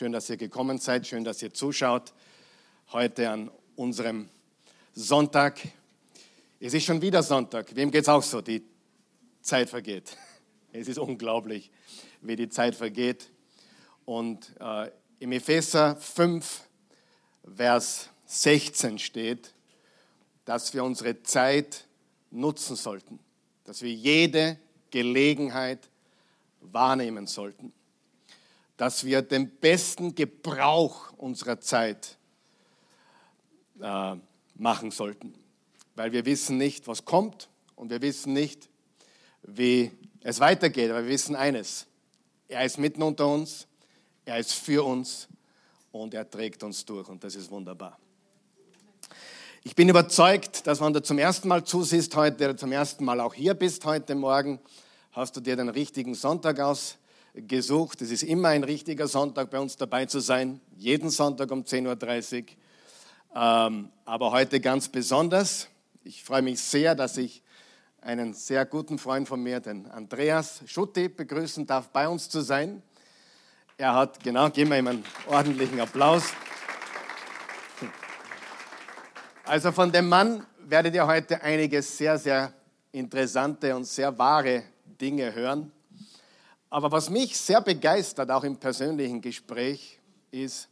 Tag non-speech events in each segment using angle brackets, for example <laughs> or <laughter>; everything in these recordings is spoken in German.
Schön, dass ihr gekommen seid, schön, dass ihr zuschaut heute an unserem Sonntag. Es ist schon wieder Sonntag. Wem geht es auch so? Die Zeit vergeht. <laughs> Es ist unglaublich, wie die Zeit vergeht. Und äh, im Epheser 5, Vers 16 steht, dass wir unsere Zeit nutzen sollten, dass wir jede Gelegenheit wahrnehmen sollten, dass wir den besten Gebrauch unserer Zeit äh, machen sollten, weil wir wissen nicht, was kommt und wir wissen nicht, wie es weitergeht, aber wir wissen eines, er ist mitten unter uns, er ist für uns und er trägt uns durch und das ist wunderbar. Ich bin überzeugt, dass wenn du zum ersten Mal zusiehst heute oder zum ersten Mal auch hier bist heute Morgen, hast du dir den richtigen Sonntag ausgesucht. Es ist immer ein richtiger Sonntag bei uns dabei zu sein, jeden Sonntag um 10.30 Uhr. Ähm, aber heute ganz besonders. Ich freue mich sehr, dass ich einen sehr guten Freund von mir, den Andreas Schutti, begrüßen darf, bei uns zu sein. Er hat, genau, geben wir ihm einen ordentlichen Applaus. Also von dem Mann werdet ihr heute einige sehr, sehr interessante und sehr wahre Dinge hören. Aber was mich sehr begeistert, auch im persönlichen Gespräch, ist,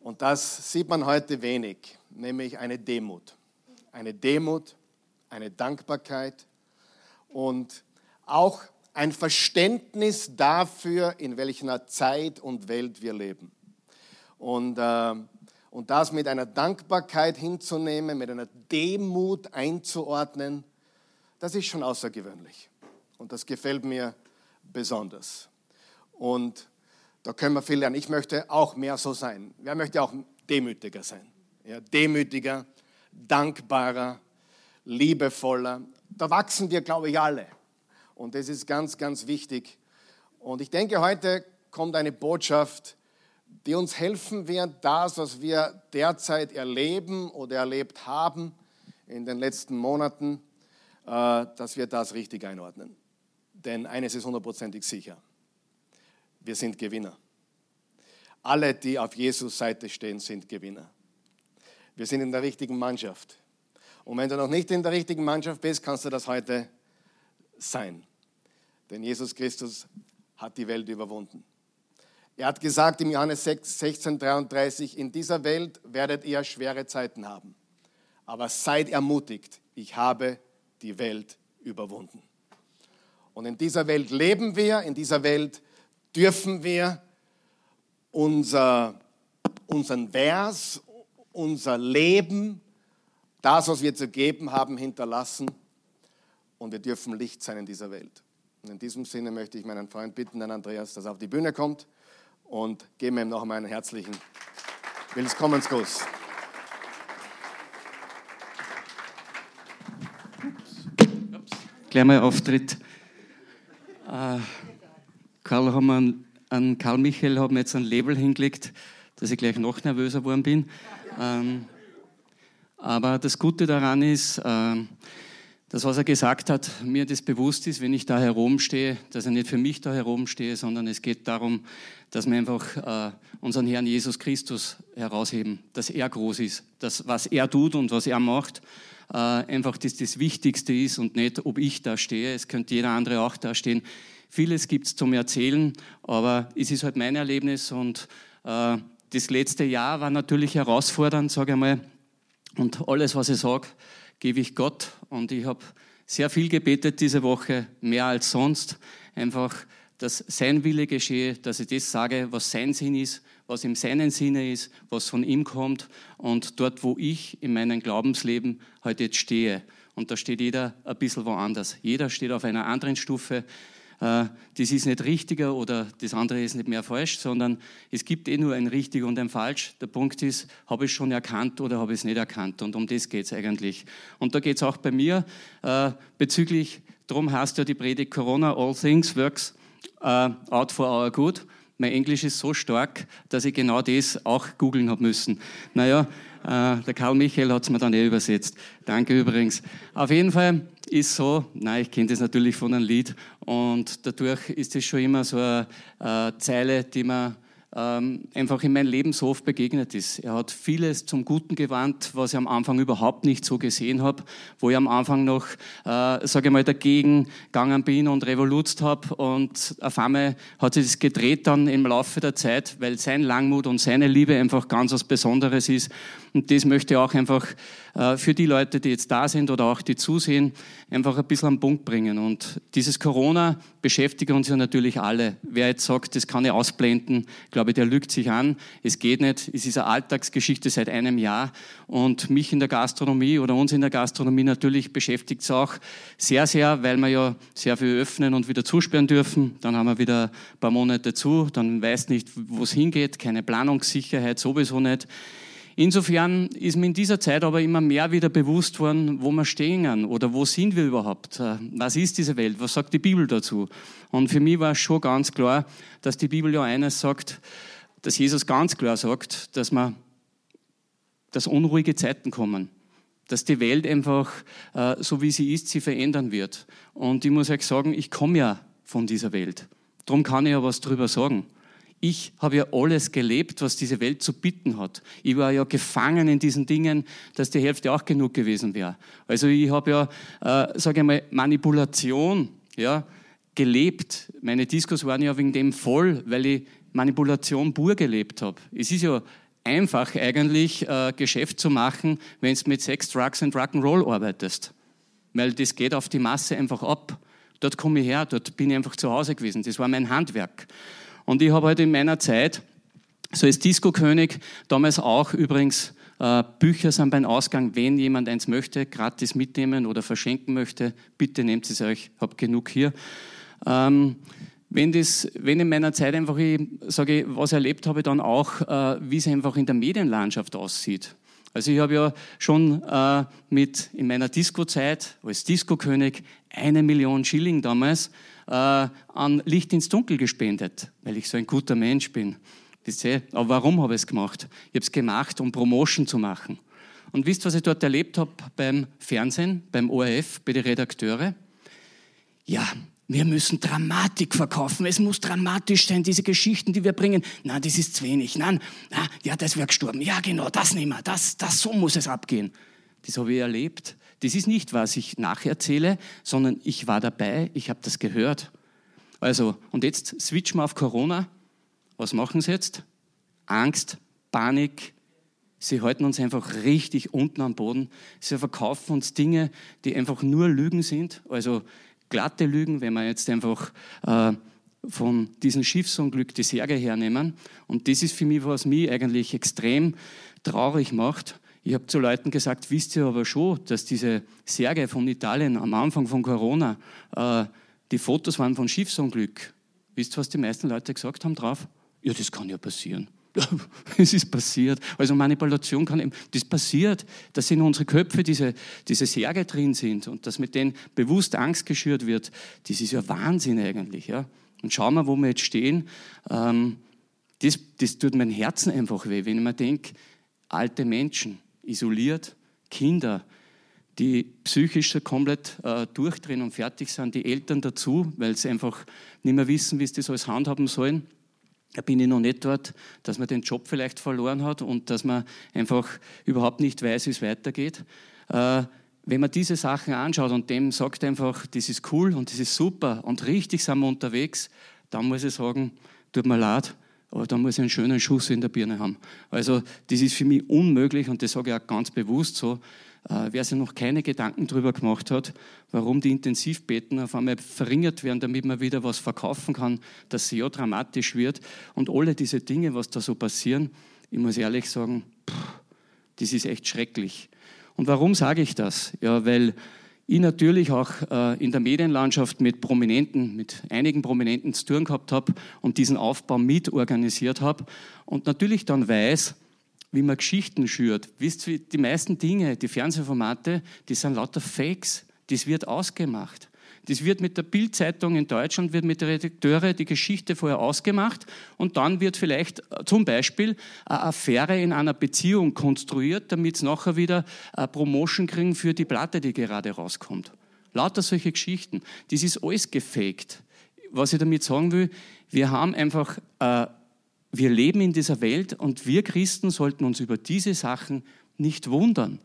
und das sieht man heute wenig, nämlich eine Demut. Eine Demut, eine Dankbarkeit und auch ein Verständnis dafür, in welcher Zeit und Welt wir leben. Und, äh, und das mit einer Dankbarkeit hinzunehmen, mit einer Demut einzuordnen, das ist schon außergewöhnlich. Und das gefällt mir besonders. Und da können wir viel lernen. Ich möchte auch mehr so sein. Wer möchte auch demütiger sein? Ja, demütiger, dankbarer, liebevoller. Da wachsen wir, glaube ich, alle. Und das ist ganz, ganz wichtig. Und ich denke, heute kommt eine Botschaft, die uns helfen wird, das, was wir derzeit erleben oder erlebt haben in den letzten Monaten, äh, dass wir das richtig einordnen. Denn eines ist hundertprozentig sicher. Wir sind Gewinner. Alle, die auf Jesus Seite stehen, sind Gewinner. Wir sind in der richtigen Mannschaft. Und wenn du noch nicht in der richtigen Mannschaft bist, kannst du das heute sein. Denn Jesus Christus hat die Welt überwunden. Er hat gesagt im Johannes 16, 33, in dieser Welt werdet ihr schwere Zeiten haben. Aber seid ermutigt, ich habe die Welt überwunden. Und in dieser Welt leben wir, in dieser Welt dürfen wir unser, unseren Vers, unser Leben, das, was wir zu geben haben, hinterlassen. Und wir dürfen Licht sein in dieser Welt. Und in diesem Sinne möchte ich meinen Freund bitten, den Andreas, dass er auf die Bühne kommt und geben ihm noch einmal einen herzlichen Willkommensgruß. Gleich mal Auftritt. Äh, Karl, haben wir an Karl Michael haben wir jetzt ein Label hingelegt, dass ich gleich noch nervöser geworden bin. Ähm, aber das Gute daran ist, äh, das, was er gesagt hat, mir das bewusst ist, wenn ich da herumstehe, dass er nicht für mich da herumstehe, sondern es geht darum, dass wir einfach äh, unseren Herrn Jesus Christus herausheben, dass er groß ist, dass was er tut und was er macht, äh, einfach das, das Wichtigste ist und nicht, ob ich da stehe. Es könnte jeder andere auch da stehen. Vieles gibt es zum Erzählen, aber es ist halt mein Erlebnis und äh, das letzte Jahr war natürlich herausfordernd, sage ich mal. Und alles, was ich sage, gebe ich Gott. Und ich habe sehr viel gebetet diese Woche, mehr als sonst. Einfach, dass sein Wille geschehe, dass ich das sage, was sein Sinn ist, was in seinen Sinne ist, was von ihm kommt. Und dort, wo ich in meinem Glaubensleben heute jetzt stehe. Und da steht jeder ein bisschen woanders. Jeder steht auf einer anderen Stufe. Äh, das ist nicht richtiger oder das andere ist nicht mehr falsch, sondern es gibt eh nur ein richtig und ein falsch. Der Punkt ist, habe ich schon erkannt oder habe ich es nicht erkannt? Und um das geht es eigentlich. Und da geht es auch bei mir äh, bezüglich, darum heißt ja die Predigt Corona, all things works uh, out for our good. Mein Englisch ist so stark, dass ich genau das auch googeln habe müssen. Naja, äh, der Karl Michael hat es mir dann eh übersetzt. Danke übrigens. Auf jeden Fall ist so, nein, ich kenne das natürlich von einem Lied und dadurch ist es schon immer so eine, eine Zeile, die man ähm, einfach in meinem Leben so oft begegnet ist. Er hat vieles zum Guten gewandt, was ich am Anfang überhaupt nicht so gesehen habe, wo ich am Anfang noch, äh, sage ich mal, dagegen gegangen bin und revolutzt habe und auf einmal hat sich das gedreht dann im Laufe der Zeit, weil sein Langmut und seine Liebe einfach ganz was Besonderes ist und das möchte ich auch einfach äh, für die Leute, die jetzt da sind oder auch die zusehen, einfach ein bisschen am Punkt bringen. Und dieses Corona beschäftigt uns ja natürlich alle. Wer jetzt sagt, das kann ich ausblenden, glaube ich, der lügt sich an. Es geht nicht. Es ist eine Alltagsgeschichte seit einem Jahr. Und mich in der Gastronomie oder uns in der Gastronomie natürlich beschäftigt es auch sehr, sehr, weil wir ja sehr viel öffnen und wieder zusperren dürfen. Dann haben wir wieder ein paar Monate zu. Dann weiß nicht, wo es hingeht. Keine Planungssicherheit, sowieso nicht. Insofern ist mir in dieser Zeit aber immer mehr wieder bewusst worden, wo wir stehen oder wo sind wir überhaupt? Äh, was ist diese Welt? Was sagt die Bibel dazu? Und für mich war es schon ganz klar, dass die Bibel ja eines sagt, dass Jesus ganz klar sagt, dass man, dass unruhige Zeiten kommen dass die Welt einfach, äh, so wie sie ist, sie verändern wird. Und ich muss euch sagen, ich komme ja von dieser Welt. Darum kann ich ja was drüber sagen. Ich habe ja alles gelebt, was diese Welt zu bieten hat. Ich war ja gefangen in diesen Dingen, dass die Hälfte auch genug gewesen wäre. Also ich habe ja, äh, sage ich mal, Manipulation ja, gelebt. Meine Diskos waren ja wegen dem voll, weil ich Manipulation pur gelebt habe. Es ist ja einfach eigentlich äh, Geschäft zu machen, wenn du mit Sex, Drugs und Rock'n'Roll arbeitest. Weil das geht auf die Masse einfach ab. Dort komme ich her, dort bin ich einfach zu Hause gewesen. Das war mein Handwerk. Und ich habe halt in meiner Zeit, so als Disco-König, damals auch übrigens, äh, Bücher sind beim Ausgang, wenn jemand eins möchte, gratis mitnehmen oder verschenken möchte, bitte nehmt es euch, habt genug hier. Ähm, wenn, das, wenn in meiner Zeit einfach, ich sage, was erlebt habe, dann auch, äh, wie es einfach in der Medienlandschaft aussieht. Also ich habe ja schon äh, mit in meiner Disco-Zeit als Disco-König eine Million Schilling damals äh, an Licht ins Dunkel gespendet, weil ich so ein guter Mensch bin. Aber warum habe ich es gemacht? Ich habe es gemacht, um Promotion zu machen. Und wisst, was ich dort erlebt habe beim Fernsehen, beim ORF, bei den Redakteure? Ja, wir müssen Dramatik verkaufen. Es muss dramatisch sein, diese Geschichten, die wir bringen. Nein, das ist zu wenig. Nein, na, ja, das wäre gestorben. Ja, genau, das nehmen wir. Das, das, so muss es abgehen. Das habe ich erlebt. Das ist nicht, was ich nacherzähle, sondern ich war dabei, ich habe das gehört. Also, und jetzt switchen wir auf Corona. Was machen sie jetzt? Angst, Panik. Sie halten uns einfach richtig unten am Boden. Sie verkaufen uns Dinge, die einfach nur Lügen sind. Also glatte Lügen, wenn wir jetzt einfach äh, von diesem Schiffsunglück die Särge hernehmen. Und das ist für mich, was mich eigentlich extrem traurig macht. Ich habe zu Leuten gesagt, wisst ihr aber schon, dass diese Särge von Italien am Anfang von Corona, äh, die Fotos waren von Schiffsunglück. Wisst ihr, was die meisten Leute gesagt haben drauf? Ja, das kann ja passieren. <laughs> es ist passiert. Also Manipulation kann eben, das passiert, dass in unsere Köpfe diese, diese Särge drin sind und dass mit denen bewusst Angst geschürt wird. Das ist ja Wahnsinn eigentlich. Ja? Und schauen wir, wo wir jetzt stehen. Ähm, das, das tut mein Herzen einfach weh, wenn ich mir denke, alte Menschen, isoliert, Kinder, die psychisch komplett äh, durchdrehen und fertig sind, die Eltern dazu, weil sie einfach nicht mehr wissen, wie sie das alles handhaben sollen. Da bin ich noch nicht dort, dass man den Job vielleicht verloren hat und dass man einfach überhaupt nicht weiß, wie es weitergeht. Äh, wenn man diese Sachen anschaut und dem sagt einfach, das ist cool und das ist super und richtig sind wir unterwegs, dann muss ich sagen, tut mir leid, aber dann muss ich einen schönen Schuss in der Birne haben. Also das ist für mich unmöglich und das sage ich auch ganz bewusst so. Äh, wer sich noch keine Gedanken darüber gemacht hat, warum die Intensivbetten auf einmal verringert werden, damit man wieder was verkaufen kann, dass sie ja dramatisch wird und alle diese Dinge, was da so passieren, ich muss ehrlich sagen, pff, das ist echt schrecklich. Und warum sage ich das? Ja, weil ich natürlich auch äh, in der Medienlandschaft mit Prominenten, mit einigen Prominenten zu tun gehabt habe und diesen Aufbau mitorganisiert habe und natürlich dann weiß, wie man Geschichten schürt. Wisst ihr, die meisten Dinge, die Fernsehformate, die sind lauter Fakes. Das wird ausgemacht. Das wird mit der Bildzeitung in Deutschland, wird mit der Redakteure die Geschichte vorher ausgemacht und dann wird vielleicht äh, zum Beispiel eine Affäre in einer Beziehung konstruiert, damit sie nachher wieder eine Promotion kriegen für die Platte, die gerade rauskommt. Lauter solche Geschichten. Das ist alles gefaked. Was ich damit sagen will, wir haben einfach äh, wir leben in dieser Welt und wir Christen sollten uns über diese Sachen nicht wundern.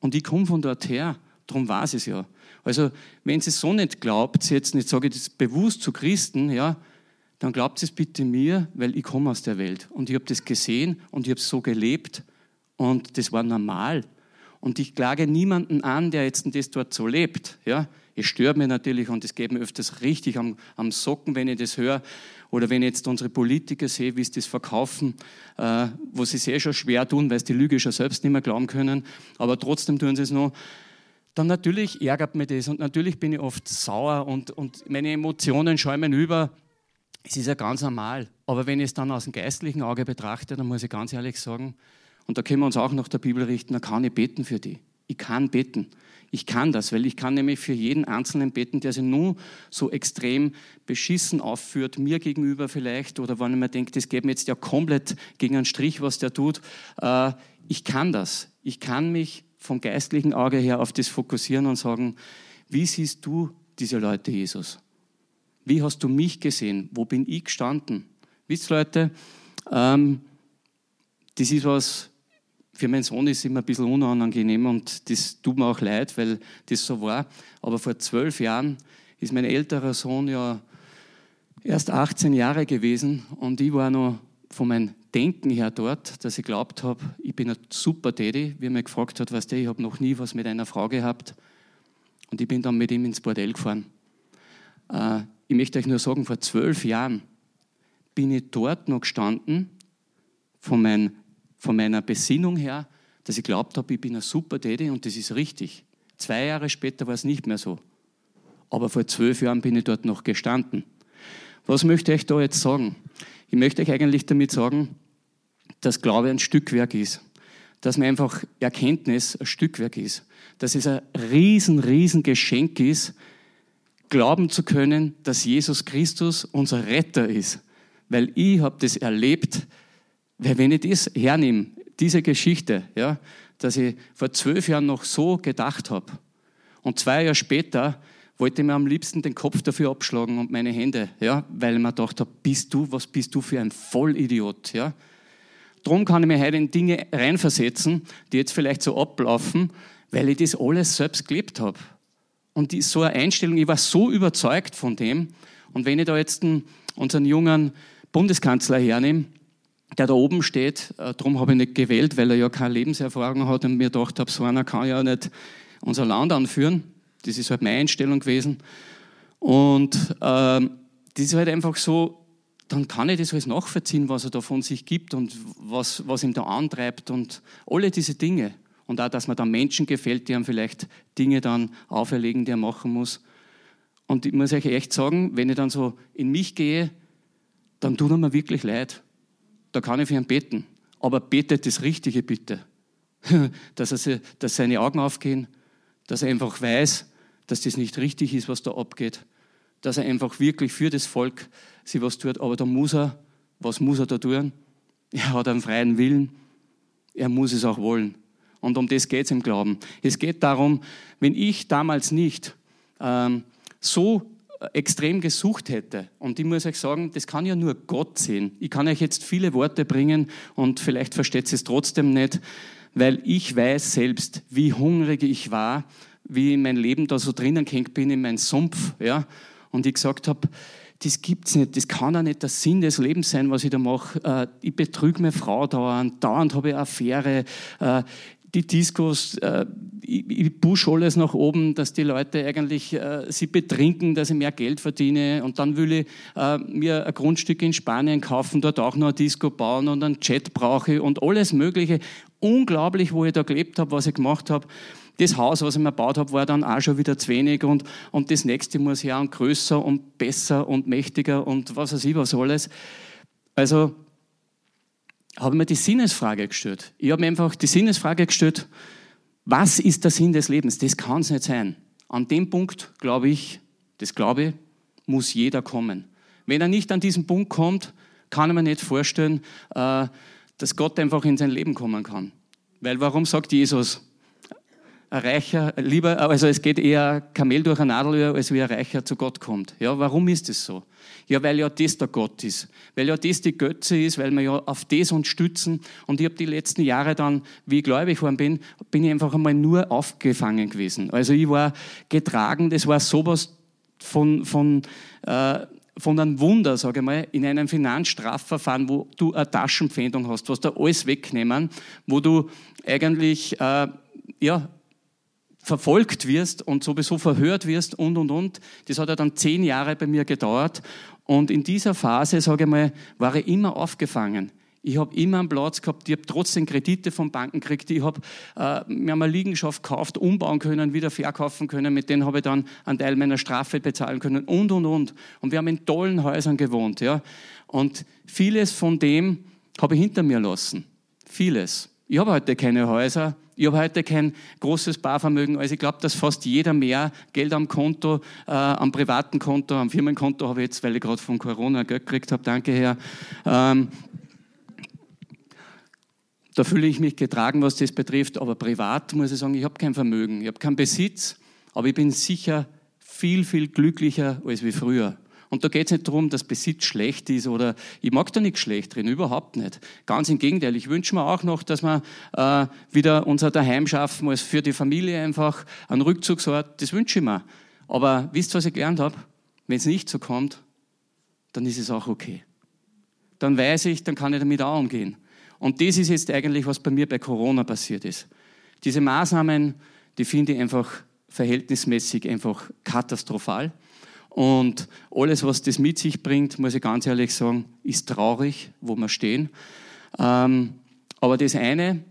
Und ich komme von dort her, darum ich es ja. Also, wenn sie es so nicht glaubt, jetzt nicht sage ich das bewusst zu Christen, ja, dann glaubt es bitte mir, weil ich komme aus der Welt und ich habe das gesehen und ich habe es so gelebt und das war normal. Und ich klage niemanden an, der jetzt das dort so lebt. Ja, ich störe mir natürlich und es geht mir öfters richtig am, am Socken, wenn ich das höre. Oder wenn ich jetzt unsere Politiker sehe, wie sie das verkaufen, äh, wo sie sehr schon schwer tun, weil sie die Lüge schon selbst nicht mehr glauben können, aber trotzdem tun sie es noch dann natürlich ärgert mich das und natürlich bin ich oft sauer und, und meine Emotionen schäumen über. Es ist ja ganz normal. Aber wenn ich es dann aus dem geistlichen Auge betrachte, dann muss ich ganz ehrlich sagen, und da können wir uns auch nach der Bibel richten, dann kann ich beten für die. Ich kann beten. Ich kann das, weil ich kann nämlich für jeden Einzelnen beten, der sich nur so extrem beschissen aufführt, mir gegenüber vielleicht, oder wenn ich mir denke, das geht mir jetzt ja komplett gegen einen Strich, was der tut. Äh, ich kann das. Ich kann mich vom geistlichen Auge her auf das fokussieren und sagen, wie siehst du diese Leute, Jesus? Wie hast du mich gesehen? Wo bin ich gestanden? Wisst ihr, Leute, ähm, das ist was, für meinen Sohn ist es immer ein bisschen unangenehm und das tut mir auch leid, weil das so war. Aber vor zwölf Jahren ist mein älterer Sohn ja erst 18 Jahre gewesen und ich war noch von meinem Denken her dort, dass ich glaubt habe, ich bin ein super Daddy, wie er mich gefragt hat, weißt du, ich habe noch nie was mit einer Frau gehabt und ich bin dann mit ihm ins Bordell gefahren. Äh, ich möchte euch nur sagen, vor zwölf Jahren bin ich dort noch gestanden, von, mein, von meiner Besinnung her, dass ich glaubt habe, ich bin ein super Daddy und das ist richtig. Zwei Jahre später war es nicht mehr so. Aber vor zwölf Jahren bin ich dort noch gestanden. Was möchte ich da jetzt sagen? Ich möchte euch eigentlich damit sagen, dass Glaube ein Stückwerk ist. Dass mir einfach Erkenntnis ein Stückwerk ist. Dass es ein riesen, riesen Geschenk ist, glauben zu können, dass Jesus Christus unser Retter ist. Weil ich habe das erlebt, weil wenn ich das hernehme, diese Geschichte, ja, dass ich vor zwölf Jahren noch so gedacht habe und zwei Jahre später wollte ich mir am liebsten den Kopf dafür abschlagen und meine Hände, ja, weil ich mir gedacht habe, bist du, was bist du für ein Vollidiot, ja. Drum kann ich mir heute in Dinge reinversetzen, die jetzt vielleicht so ablaufen, weil ich das alles selbst gelebt habe. Und die, so eine Einstellung, ich war so überzeugt von dem. Und wenn ich da jetzt unseren jungen Bundeskanzler hernehme, der da oben steht, äh, darum habe ich nicht gewählt, weil er ja keine Lebenserfahrung hat und mir gedacht habe, so einer kann ja nicht unser Land anführen. Das ist halt meine Einstellung gewesen. Und ähm, das ist halt einfach so, dann kann ich das alles nachvollziehen, was er da von sich gibt und was, was ihm da antreibt und alle diese Dinge. Und auch, dass man dann Menschen gefällt, die einem vielleicht Dinge dann auferlegen, die er machen muss. Und ich muss euch echt sagen, wenn ich dann so in mich gehe, dann tut er mir wirklich leid. Da kann ich für ihn beten. Aber betet das Richtige bitte. <laughs> dass, er, dass seine Augen aufgehen, dass er einfach weiß, dass das nicht richtig ist, was da abgeht. Dass er einfach wirklich für das Volk sich was tut. Aber da muss er, was muss er da tun? Er hat einen freien Willen. Er muss es auch wollen. Und um das geht es im Glauben. Es geht darum, wenn ich damals nicht ähm, so extrem gesucht hätte, und ich muss euch sagen, das kann ja nur Gott sehen. Ich kann euch jetzt viele Worte bringen und vielleicht versteht es trotzdem nicht, weil ich weiß selbst, wie hungrig ich war, wie mein Leben da so drinnen gehängt bin in meinen Sumpf, ja, und ich gesagt habe, das gibt's nicht, das kann ja nicht der Sinn des Lebens sein, was ich da mache. Äh, ich betrüge meine Frau dauernd, dauernd habe ich eine Affäre, äh, die Diskos, äh, ich, ich push alles nach oben, dass die Leute eigentlich äh, sie betrinken, dass ich mehr Geld verdiene und dann will ich äh, mir ein Grundstück in Spanien kaufen, dort auch noch ein Disco bauen und einen Chat brauche und alles Mögliche. Unglaublich, wo ich da gelebt habe, was ich gemacht habe. Das Haus, was ich mir gebaut habe, war dann auch schon wieder zu wenig und, und das nächste muss ja und größer und besser und mächtiger und was weiß ich was alles. Also habe ich mir die Sinnesfrage gestellt. Ich habe mir einfach die Sinnesfrage gestellt, was ist der Sinn des Lebens? Das kann es nicht sein. An dem Punkt, glaube ich, das glaube ich, muss jeder kommen. Wenn er nicht an diesen Punkt kommt, kann ich mir nicht vorstellen, äh, dass Gott einfach in sein Leben kommen kann. Weil warum sagt Jesus, ein Reicher lieber, also es geht eher Kamel durch ein Nadelöhr, als wie ein Reicher zu Gott kommt. Ja, warum ist das so? Ja, weil ja das der Gott ist. Weil ja das die Götze ist, weil wir ja auf das uns stützen. Und ich habe die letzten Jahre dann, wie ich gläubig geworden bin, bin ich einfach einmal nur aufgefangen gewesen. Also ich war getragen, das war sowas von, von, äh, von einem Wunder, sage ich mal, in einem Finanzstrafverfahren, wo du eine Taschenpfändung hast, was da alles wegnehmen, wo du eigentlich, äh, ja, verfolgt wirst und sowieso verhört wirst und, und, und. Das hat ja dann zehn Jahre bei mir gedauert. Und in dieser Phase, sage ich mal, war ich immer aufgefangen. Ich habe immer einen Platz gehabt, ich habe trotzdem Kredite von Banken gekriegt, ich habe äh, mir eine Liegenschaft gekauft, umbauen können, wieder verkaufen können, mit denen habe ich dann einen Teil meiner Strafe bezahlen können und, und, und. Und wir haben in tollen Häusern gewohnt. Ja? Und vieles von dem habe ich hinter mir lassen. Vieles. Ich habe heute keine Häuser, ich habe heute kein großes Barvermögen, also ich glaube, dass fast jeder mehr Geld am Konto, äh, am privaten Konto, am Firmenkonto habe ich jetzt, weil ich gerade von Corona Geld gekriegt habe, danke Herr. Ähm, da fühle ich mich getragen, was das betrifft, aber privat muss ich sagen, ich habe kein Vermögen, ich habe keinen Besitz, aber ich bin sicher viel, viel glücklicher als wie früher. Und da geht es nicht darum, dass Besitz schlecht ist oder ich mag da nichts schlecht drin, überhaupt nicht. Ganz im Gegenteil, ich wünsche mir auch noch, dass wir äh, wieder unser Daheim schaffen, als für die Familie einfach einen Rückzugsort, das wünsche ich mir. Aber wisst ihr, was ich gelernt habe? Wenn es nicht so kommt, dann ist es auch okay. Dann weiß ich, dann kann ich damit auch umgehen. Und das ist jetzt eigentlich, was bei mir bei Corona passiert ist. Diese Maßnahmen, die finde ich einfach verhältnismäßig einfach katastrophal. Und alles, was das mit sich bringt, muss ich ganz ehrlich sagen, ist traurig, wo wir stehen. Ähm, aber das eine,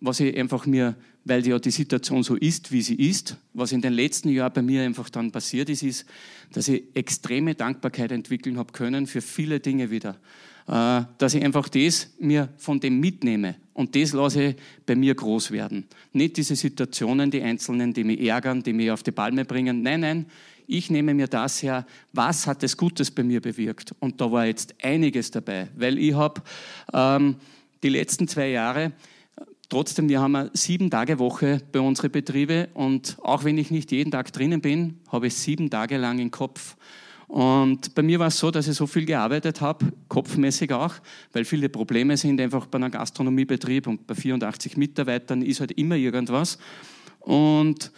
was ich einfach mir, weil ja die Situation so ist, wie sie ist, was in den letzten Jahren bei mir einfach dann passiert ist, ist, dass ich extreme Dankbarkeit entwickeln habe können für viele Dinge wieder. Äh, dass ich einfach das mir von dem mitnehme und das lasse ich bei mir groß werden. Nicht diese Situationen, die Einzelnen, die mich ärgern, die mich auf die Palme bringen. Nein, nein, ich nehme mir das her, was hat es Gutes bei mir bewirkt? Und da war jetzt einiges dabei, weil ich habe ähm, die letzten zwei Jahre, trotzdem, wir haben eine sieben Tage Woche bei unseren Betrieben und auch wenn ich nicht jeden Tag drinnen bin, habe ich sieben Tage lang im Kopf. Und bei mir war es so, dass ich so viel gearbeitet habe, kopfmäßig auch, weil viele Probleme sind einfach bei einem Gastronomiebetrieb und bei 84 Mitarbeitern ist halt immer irgendwas. Und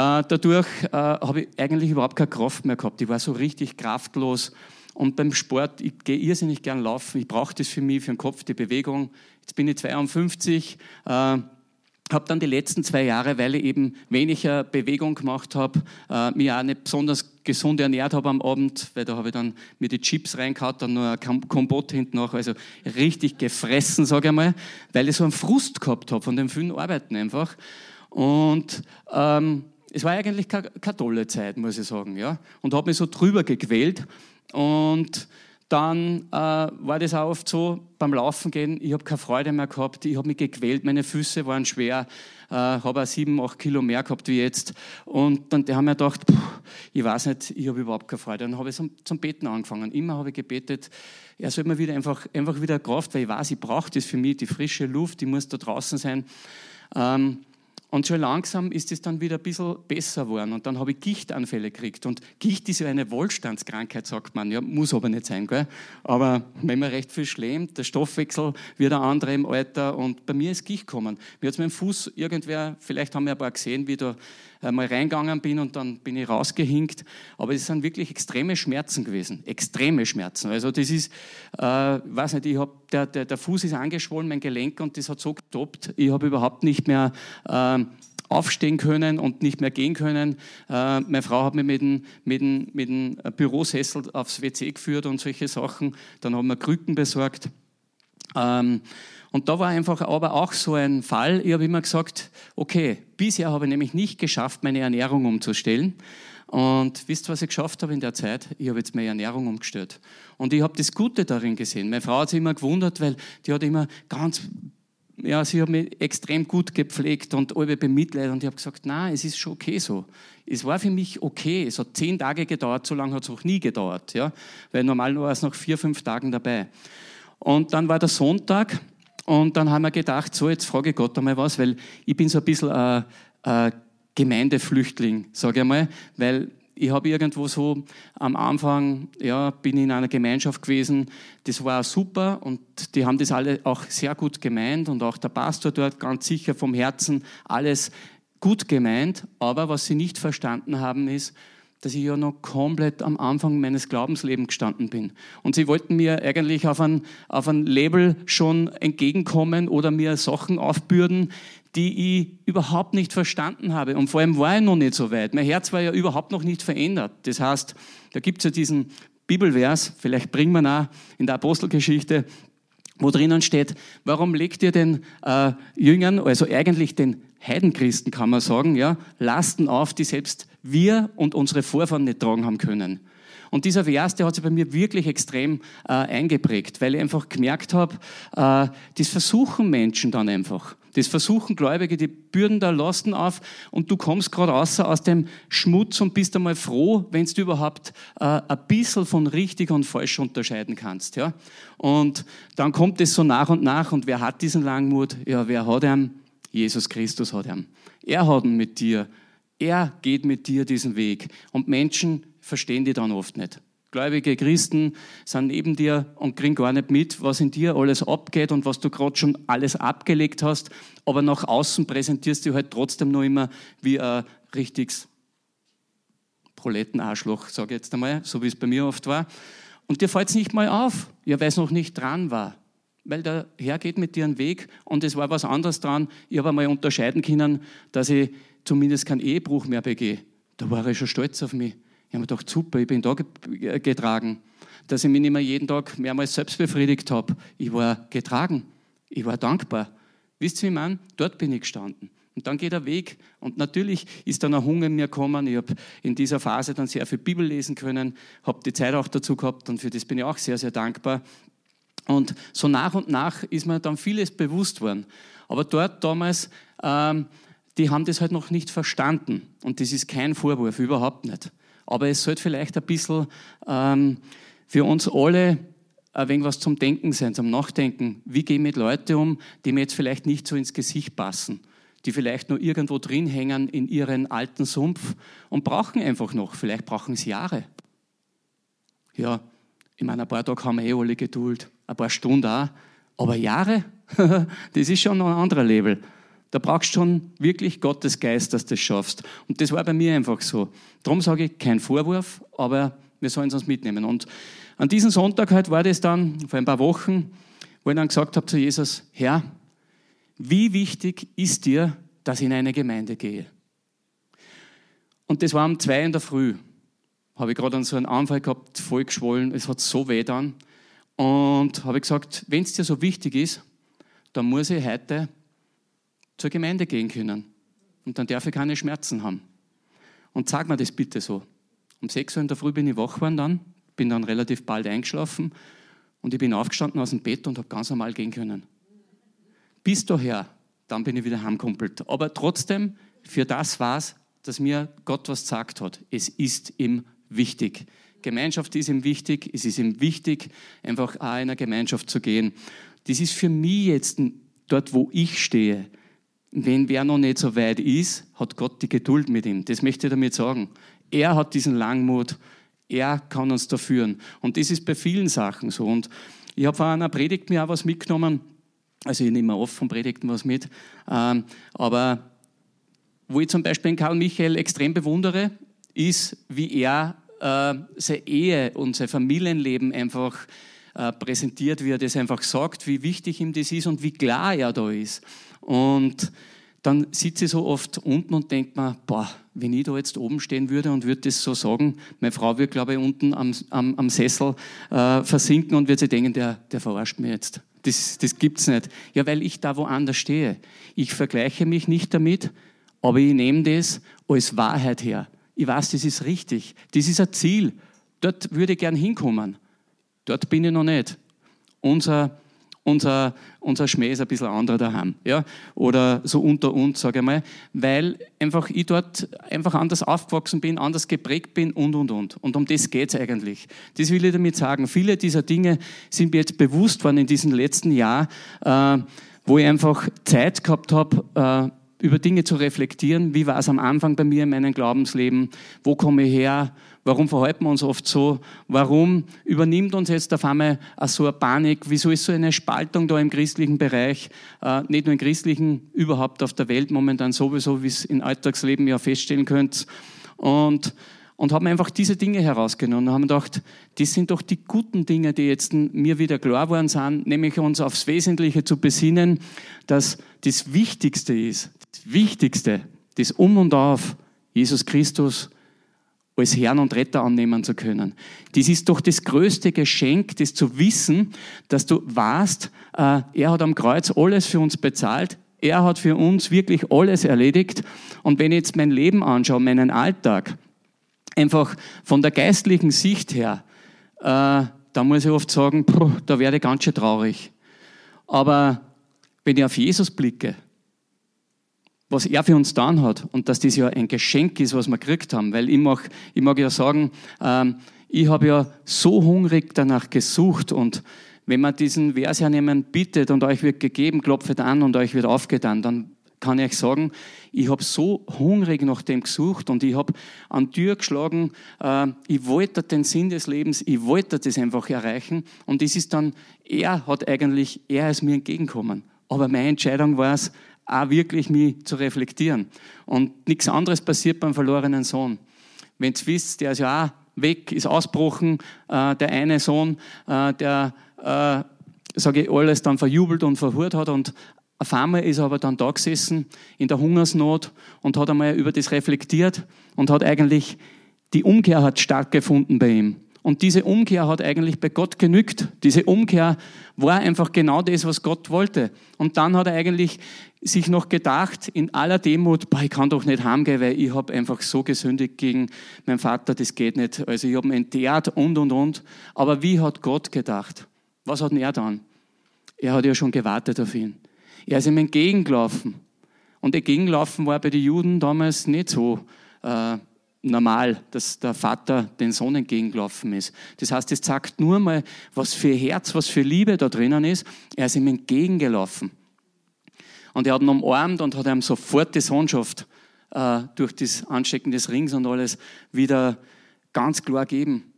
dadurch äh, habe ich eigentlich überhaupt keine Kraft mehr gehabt. Ich war so richtig kraftlos. Und beim Sport, ich gehe irrsinnig gern laufen. Ich brauche das für mich, für den Kopf, die Bewegung. Jetzt bin ich 52, äh, habe dann die letzten zwei Jahre, weil ich eben weniger Bewegung gemacht habe, äh, mich auch nicht besonders gesund ernährt habe am Abend, weil da habe ich dann mir die Chips reingehauen, dann noch ein Kompott hinten nach, also richtig gefressen, sage ich mal, weil ich so einen Frust gehabt habe von dem vielen Arbeiten einfach. Und ähm, es war eigentlich keine, tolle Zeit, muss ich sagen. Ja? Und habe mich so drüber gequält. Und dann äh, war das auch oft so beim Laufen gehen, ich habe keine Freude mehr gehabt, ich habe mich gequält, meine Füße waren schwer, äh, habe auch sieben, acht Kilo mehr gehabt wie jetzt. Und dann haben wir gedacht, ich weiß nicht, ich habe überhaupt keine Freude. Dann habe ich zum, zum Beten angefangen. Immer habe ich gebetet, er soll mir wieder einfach, einfach wieder Kraft, weil ich weiß, ich brauche das für mich, die frische Luft, die muss da draußen sein. Ähm, und schon langsam ist es dann wieder ein bisschen besser geworden. Und dann habe ich Gichtanfälle gekriegt. Und Gicht ist ja eine Wohlstandskrankheit, sagt man. Ja, muss aber nicht sein, gell? Aber wenn man recht viel schlämt, der Stoffwechsel wird ein anderer im Alter. Und bei mir ist Gicht gekommen. Mir hat mein Fuß irgendwer, vielleicht haben wir ein paar gesehen, wie da mal reingegangen bin und dann bin ich rausgehinkt. Aber es sind wirklich extreme Schmerzen gewesen. Extreme Schmerzen. Also das ist, äh, weiß nicht, ich hab, der, der, der Fuß ist angeschwollen, mein Gelenk, und das hat so getoppt. Ich habe überhaupt nicht mehr äh, aufstehen können und nicht mehr gehen können. Äh, meine Frau hat mich mit dem, mit, dem, mit dem Bürosessel aufs WC geführt und solche Sachen. Dann haben wir Krücken besorgt. Ähm, und da war einfach aber auch so ein Fall, ich habe immer gesagt, okay, bisher habe ich nämlich nicht geschafft, meine Ernährung umzustellen. Und wisst, was ich geschafft habe in der Zeit? Ich habe jetzt meine Ernährung umgestellt. Und ich habe das Gute darin gesehen. Meine Frau hat sich immer gewundert, weil die hat immer ganz, ja, sie hat mich extrem gut gepflegt und alle bemitleidet. Und ich habe gesagt, nein, es ist schon okay so. Es war für mich okay. Es hat zehn Tage gedauert, so lange hat es auch nie gedauert. Ja? Weil normal war es noch vier, fünf Tagen dabei. Und dann war der Sonntag und dann haben wir gedacht, so, jetzt frage ich Gott einmal was, weil ich bin so ein bisschen ein, ein Gemeindeflüchtling, sage ich mal, weil ich habe irgendwo so am Anfang, ja, bin in einer Gemeinschaft gewesen, das war super und die haben das alle auch sehr gut gemeint und auch der Pastor dort ganz sicher vom Herzen alles gut gemeint, aber was sie nicht verstanden haben ist, dass ich ja noch komplett am Anfang meines Glaubenslebens gestanden bin. Und sie wollten mir eigentlich auf ein, auf ein Label schon entgegenkommen oder mir Sachen aufbürden, die ich überhaupt nicht verstanden habe. Und vor allem war ich noch nicht so weit. Mein Herz war ja überhaupt noch nicht verändert. Das heißt, da gibt es ja diesen Bibelvers, vielleicht bringen wir ihn auch in der Apostelgeschichte, wo drinnen steht, warum legt ihr den äh, Jüngern, also eigentlich den Heidenchristen kann man sagen, ja, Lasten auf, die selbst wir und unsere Vorfahren nicht tragen haben können. Und dieser Vers, der hat sich bei mir wirklich extrem äh, eingeprägt, weil ich einfach gemerkt habe, äh, das versuchen Menschen dann einfach. Das versuchen Gläubige, die bürden da Lasten auf und du kommst gerade raus aus dem Schmutz und bist einmal froh, wenn du überhaupt äh, ein bisschen von richtig und falsch unterscheiden kannst. Ja? Und dann kommt es so nach und nach und wer hat diesen Langmut? Ja, wer hat ihn? Jesus Christus hat ihn. Er hat ihn mit dir. Er geht mit dir diesen Weg. Und Menschen verstehen die dann oft nicht. Gläubige Christen sind neben dir und kriegen gar nicht mit, was in dir alles abgeht und was du gerade schon alles abgelegt hast. Aber nach außen präsentierst du halt trotzdem noch immer wie ein richtiges Prolettenarschloch, sage ich jetzt einmal, so wie es bei mir oft war. Und dir fällt es nicht mal auf, ja, weil es noch nicht dran war. Weil der Herr geht mit dir einen Weg und es war was anderes dran. Ich habe einmal unterscheiden können, dass ich zumindest keinen Ehebruch mehr begehe. Da war ich schon stolz auf mich. Ich habe mir gedacht, super, ich bin da getragen. Dass ich mich nicht mehr jeden Tag mehrmals selbst befriedigt habe. Ich war getragen. Ich war dankbar. Wisst ihr, wie man? Dort bin ich gestanden. Und dann geht der Weg. Und natürlich ist dann ein Hunger in mir gekommen. Ich habe in dieser Phase dann sehr viel Bibel lesen können, habe die Zeit auch dazu gehabt und für das bin ich auch sehr, sehr dankbar. Und so nach und nach ist mir dann vieles bewusst worden. Aber dort damals, ähm, die haben das halt noch nicht verstanden. Und das ist kein Vorwurf, überhaupt nicht. Aber es sollte vielleicht ein bisschen ähm, für uns alle ein wenig was zum Denken sein, zum Nachdenken. Wie gehen mit Leuten um, die mir jetzt vielleicht nicht so ins Gesicht passen, die vielleicht nur irgendwo drin hängen in ihren alten Sumpf und brauchen einfach noch, vielleicht brauchen sie Jahre. Ja, ich meine, ein paar Tage haben wir eh alle Geduld, ein paar Stunden auch, aber Jahre, <laughs> das ist schon noch ein anderer Level. Da brauchst du schon wirklich Gottes Geist, dass du das schaffst. Und das war bei mir einfach so. Darum sage ich, kein Vorwurf, aber wir sollen es uns mitnehmen. Und an diesem Sonntag halt war das dann, vor ein paar Wochen, wo ich dann gesagt habe zu Jesus, Herr, wie wichtig ist dir, dass ich in eine Gemeinde gehe? Und das war um zwei in der Früh. Habe ich gerade so einen Anfall gehabt, voll geschwollen, es hat so weh dann. Und habe gesagt, wenn es dir so wichtig ist, dann muss ich heute zur Gemeinde gehen können. Und dann darf ich keine Schmerzen haben. Und sag mir das bitte so. Um 6 Uhr in der Früh bin ich wach geworden dann, bin dann relativ bald eingeschlafen und ich bin aufgestanden aus dem Bett und habe ganz normal gehen können. Bis daher, dann bin ich wieder heimkumpelt. Aber trotzdem, für das war es, dass mir Gott was gesagt hat. Es ist ihm wichtig. Gemeinschaft ist ihm wichtig. Es ist ihm wichtig, einfach auch in einer Gemeinschaft zu gehen. Das ist für mich jetzt dort, wo ich stehe, wenn wer noch nicht so weit ist, hat Gott die Geduld mit ihm. Das möchte ich damit sagen. Er hat diesen Langmut. Er kann uns da führen. Und das ist bei vielen Sachen so. Und ich habe von einer Predigt mir auch was mitgenommen. Also ich nehme oft von Predigten was mit. Ähm, aber wo ich zum Beispiel Karl Michael extrem bewundere, ist, wie er äh, seine Ehe und sein Familienleben einfach äh, präsentiert, wie er das einfach sagt, wie wichtig ihm das ist und wie klar er da ist. Und dann sitze ich so oft unten und denke mir, boah, wenn ich da jetzt oben stehen würde und würde das so sagen, meine Frau würde, glaube ich, unten am, am, am Sessel äh, versinken und würde sich denken, der, der verarscht mir jetzt. Das, das gibt's nicht. Ja, weil ich da woanders stehe. Ich vergleiche mich nicht damit, aber ich nehme das als Wahrheit her. Ich weiß, das ist richtig. Das ist ein Ziel. Dort würde ich gern hinkommen. Dort bin ich noch nicht. Unser unser, unser Schmäh ist ein bisschen anderer daheim. Ja? Oder so unter uns, sage ich mal, weil einfach ich dort einfach anders aufgewachsen bin, anders geprägt bin und, und, und. Und um das geht es eigentlich. Das will ich damit sagen. Viele dieser Dinge sind mir jetzt bewusst worden in diesem letzten Jahr, äh, wo ich einfach Zeit gehabt habe, äh, über Dinge zu reflektieren. Wie war es am Anfang bei mir in meinem Glaubensleben? Wo komme ich her? Warum verhalten wir uns oft so? Warum übernimmt uns jetzt auf einmal so eine Panik? Wieso ist so eine Spaltung da im christlichen Bereich? Äh, nicht nur im christlichen, überhaupt auf der Welt momentan sowieso, wie es im Alltagsleben ja feststellen könnt. Und und haben einfach diese Dinge herausgenommen und haben gedacht, das sind doch die guten Dinge, die jetzt mir wieder klar geworden sind, nämlich uns aufs Wesentliche zu besinnen, dass das Wichtigste ist, das Wichtigste, das Um und Auf, Jesus Christus als Herrn und Retter annehmen zu können. Das ist doch das größte Geschenk, das zu wissen, dass du weißt, äh, er hat am Kreuz alles für uns bezahlt, er hat für uns wirklich alles erledigt. Und wenn ich jetzt mein Leben anschaue, meinen Alltag, einfach von der geistlichen Sicht her, äh, da muss ich oft sagen, pff, da werde ich ganz schön traurig. Aber wenn ich auf Jesus blicke, was er für uns getan hat und dass das ja ein Geschenk ist, was wir gekriegt haben, weil ich mag, ich mag ja sagen, ähm, ich habe ja so hungrig danach gesucht und wenn man diesen Vers hernehmen, bittet und euch wird gegeben, klopft an und euch wird aufgetan, dann kann ich euch sagen, ich habe so hungrig nach dem gesucht und ich habe an die Tür geschlagen, äh, ich wollte den Sinn des Lebens, ich wollte das einfach erreichen und das ist dann, er hat eigentlich, er ist mir entgegengekommen. Aber meine Entscheidung war es, auch wirklich mich zu reflektieren. Und nichts anderes passiert beim verlorenen Sohn. Wenn ihr wisst, der ist ja auch weg, ist ausbrochen, äh, der eine Sohn, äh, der, äh, sage ich, alles dann verjubelt und verhurt hat und auf einmal ist er aber dann da gesessen in der Hungersnot und hat einmal über das reflektiert und hat eigentlich, die Umkehr hat stark gefunden bei ihm. Und diese Umkehr hat eigentlich bei Gott genügt. Diese Umkehr war einfach genau das, was Gott wollte. Und dann hat er eigentlich sich noch gedacht, in aller Demut, boah, ich kann doch nicht heimgehen, weil ich habe einfach so gesündigt gegen meinen Vater, das geht nicht. Also ich habe ihn entehrt und, und, und. Aber wie hat Gott gedacht? Was hat er dann? Er hat ja schon gewartet auf ihn. Er ist ihm entgegengelaufen. Und entgegenlaufen war bei den Juden damals nicht so äh, normal, dass der Vater den Sohn entgegengelaufen ist. Das heißt, es zeigt nur mal, was für Herz, was für Liebe da drinnen ist. Er ist ihm entgegengelaufen. Und er hat ihn umarmt und hat ihm sofort die Sohnschaft äh, durch das Anstecken des Rings und alles wieder ganz klar gegeben.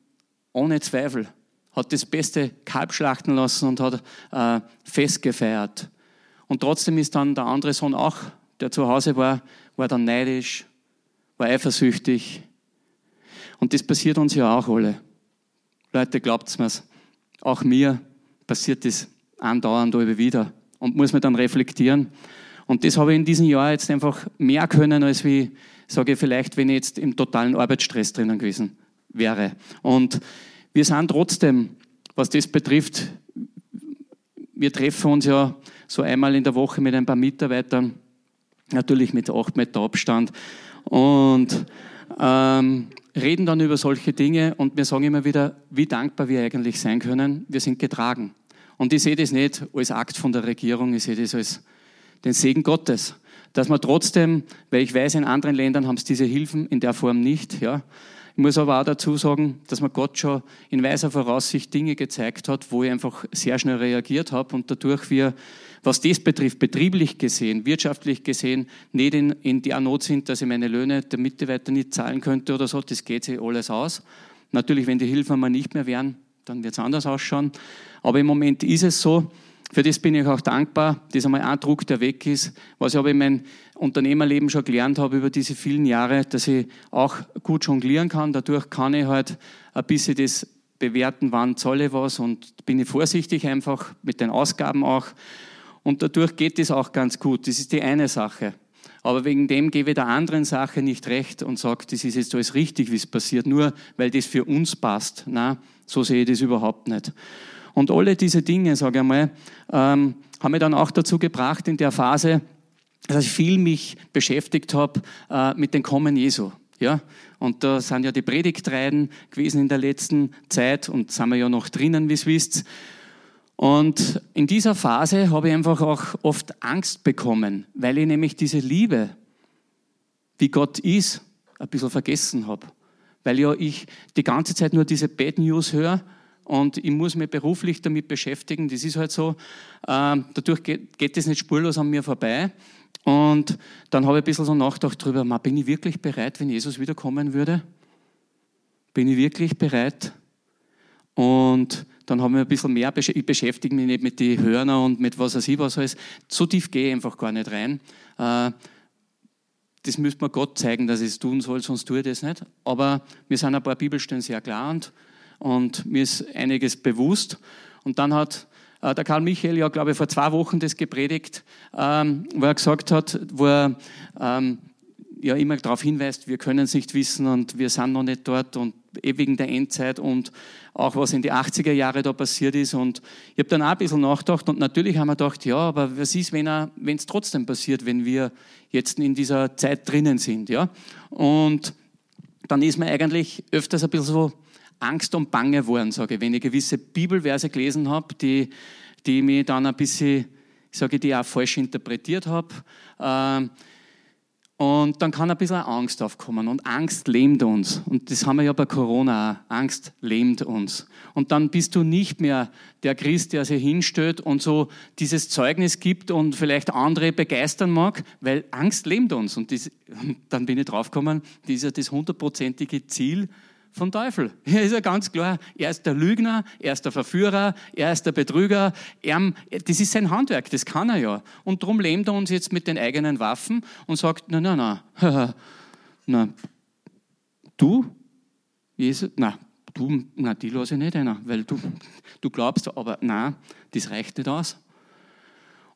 Ohne Zweifel. Hat das Beste Kalb schlachten lassen und hat äh, Fest gefeiert. Und trotzdem ist dann der andere Sohn auch, der zu Hause war, war dann neidisch, war eifersüchtig. Und das passiert uns ja auch alle. Leute, glaubt's mir's. Auch mir passiert das andauernd immer wieder. Und muss man dann reflektieren. Und das habe ich in diesem Jahr jetzt einfach mehr können, als wie, sage ich vielleicht, wenn ich jetzt im totalen Arbeitsstress drinnen gewesen wäre. Und wir sind trotzdem, was das betrifft, wir treffen uns ja so einmal in der Woche mit ein paar Mitarbeitern, natürlich mit acht Meter Abstand und ähm, reden dann über solche Dinge und wir sagen immer wieder, wie dankbar wir eigentlich sein können. Wir sind getragen. Und ich sehe das nicht als Akt von der Regierung, ich sehe das als den Segen Gottes. Dass man trotzdem, weil ich weiß, in anderen Ländern haben es diese Hilfen in der Form nicht, ja, ich muss aber auch dazu sagen, dass mir Gott schon in weiser Voraussicht Dinge gezeigt hat, wo ich einfach sehr schnell reagiert habe und dadurch wir, was das betrifft, betrieblich gesehen, wirtschaftlich gesehen, nicht in, in der Not sind, dass ich meine Löhne der Mitarbeiter nicht zahlen könnte oder so. Das geht sich alles aus. Natürlich, wenn die Hilfen mal nicht mehr wären, dann wird es anders ausschauen. Aber im Moment ist es so, für das bin ich auch dankbar. Das ist einmal ein Druck, der weg ist. Was ich aber in meinem Unternehmerleben schon gelernt habe über diese vielen Jahre, dass ich auch gut jonglieren kann. Dadurch kann ich halt ein bisschen das bewerten, wann zahle ich was und bin ich vorsichtig einfach mit den Ausgaben auch. Und dadurch geht es auch ganz gut. Das ist die eine Sache. Aber wegen dem gebe ich der anderen Sache nicht recht und sage, das ist jetzt alles richtig, wie es passiert, nur weil das für uns passt. Na, so sehe ich das überhaupt nicht. Und alle diese Dinge, sage ich mal, ähm, haben mich dann auch dazu gebracht in der Phase, dass ich viel mich beschäftigt habe äh, mit dem Kommen Jesu. Ja, und da sind ja die Predigtreihen gewesen in der letzten Zeit und sind wir ja noch drinnen, wie ihr wisst. Und in dieser Phase habe ich einfach auch oft Angst bekommen, weil ich nämlich diese Liebe, wie Gott ist, ein bisschen vergessen habe. Weil ja ich die ganze Zeit nur diese Bad News höre und ich muss mich beruflich damit beschäftigen. Das ist halt so. Ähm, dadurch geht, das nicht spurlos an mir vorbei. Und dann habe ich ein bisschen so nachgedacht darüber, bin ich wirklich bereit, wenn Jesus wiederkommen würde? Bin ich wirklich bereit? Und dann haben wir ein bisschen mehr, ich beschäftige mich nicht mit den Hörner und mit was weiß ich was alles. So tief gehe ich einfach gar nicht rein. Äh, das müsste man Gott zeigen, dass ich es tun soll, sonst tue ich das nicht. Aber mir sind ein paar Bibelstellen sehr klar und, und mir ist einiges bewusst. Und dann hat äh, der Karl Michael ja, glaube ich, vor zwei Wochen das gepredigt, ähm, wo er gesagt hat, wo er ähm, ja immer darauf hinweist, wir können es nicht wissen und wir sind noch nicht dort und eh wegen der Endzeit und auch was in die 80er Jahre da passiert ist. Und ich habe dann auch ein bisschen nachgedacht und natürlich haben wir gedacht, ja, aber was ist, wenn es trotzdem passiert, wenn wir jetzt in dieser Zeit drinnen sind, ja? Und dann ist mir eigentlich öfters ein bisschen so Angst und Bange geworden, sage ich, wenn ich gewisse Bibelverse gelesen habe, die, die mich dann ein bisschen, sage die auch falsch interpretiert habe. Ähm, und dann kann ein bisschen Angst aufkommen. Und Angst lähmt uns. Und das haben wir ja bei Corona auch. Angst lähmt uns. Und dann bist du nicht mehr der Christ, der sich hinstellt und so dieses Zeugnis gibt und vielleicht andere begeistern mag, weil Angst lähmt uns. Und das, <laughs> dann bin ich draufgekommen, das ist ja das hundertprozentige Ziel vom Teufel. Hier ist ja ganz klar, er ist der Lügner, er ist der Verführer, er ist der Betrüger. Er, das ist sein Handwerk, das kann er ja. Und darum lähmt er uns jetzt mit den eigenen Waffen und sagt, na, na, na, <laughs> na, du, Jesus, na, du, na, die lasse ich nicht einer, weil du, du glaubst, aber na, das reicht nicht aus.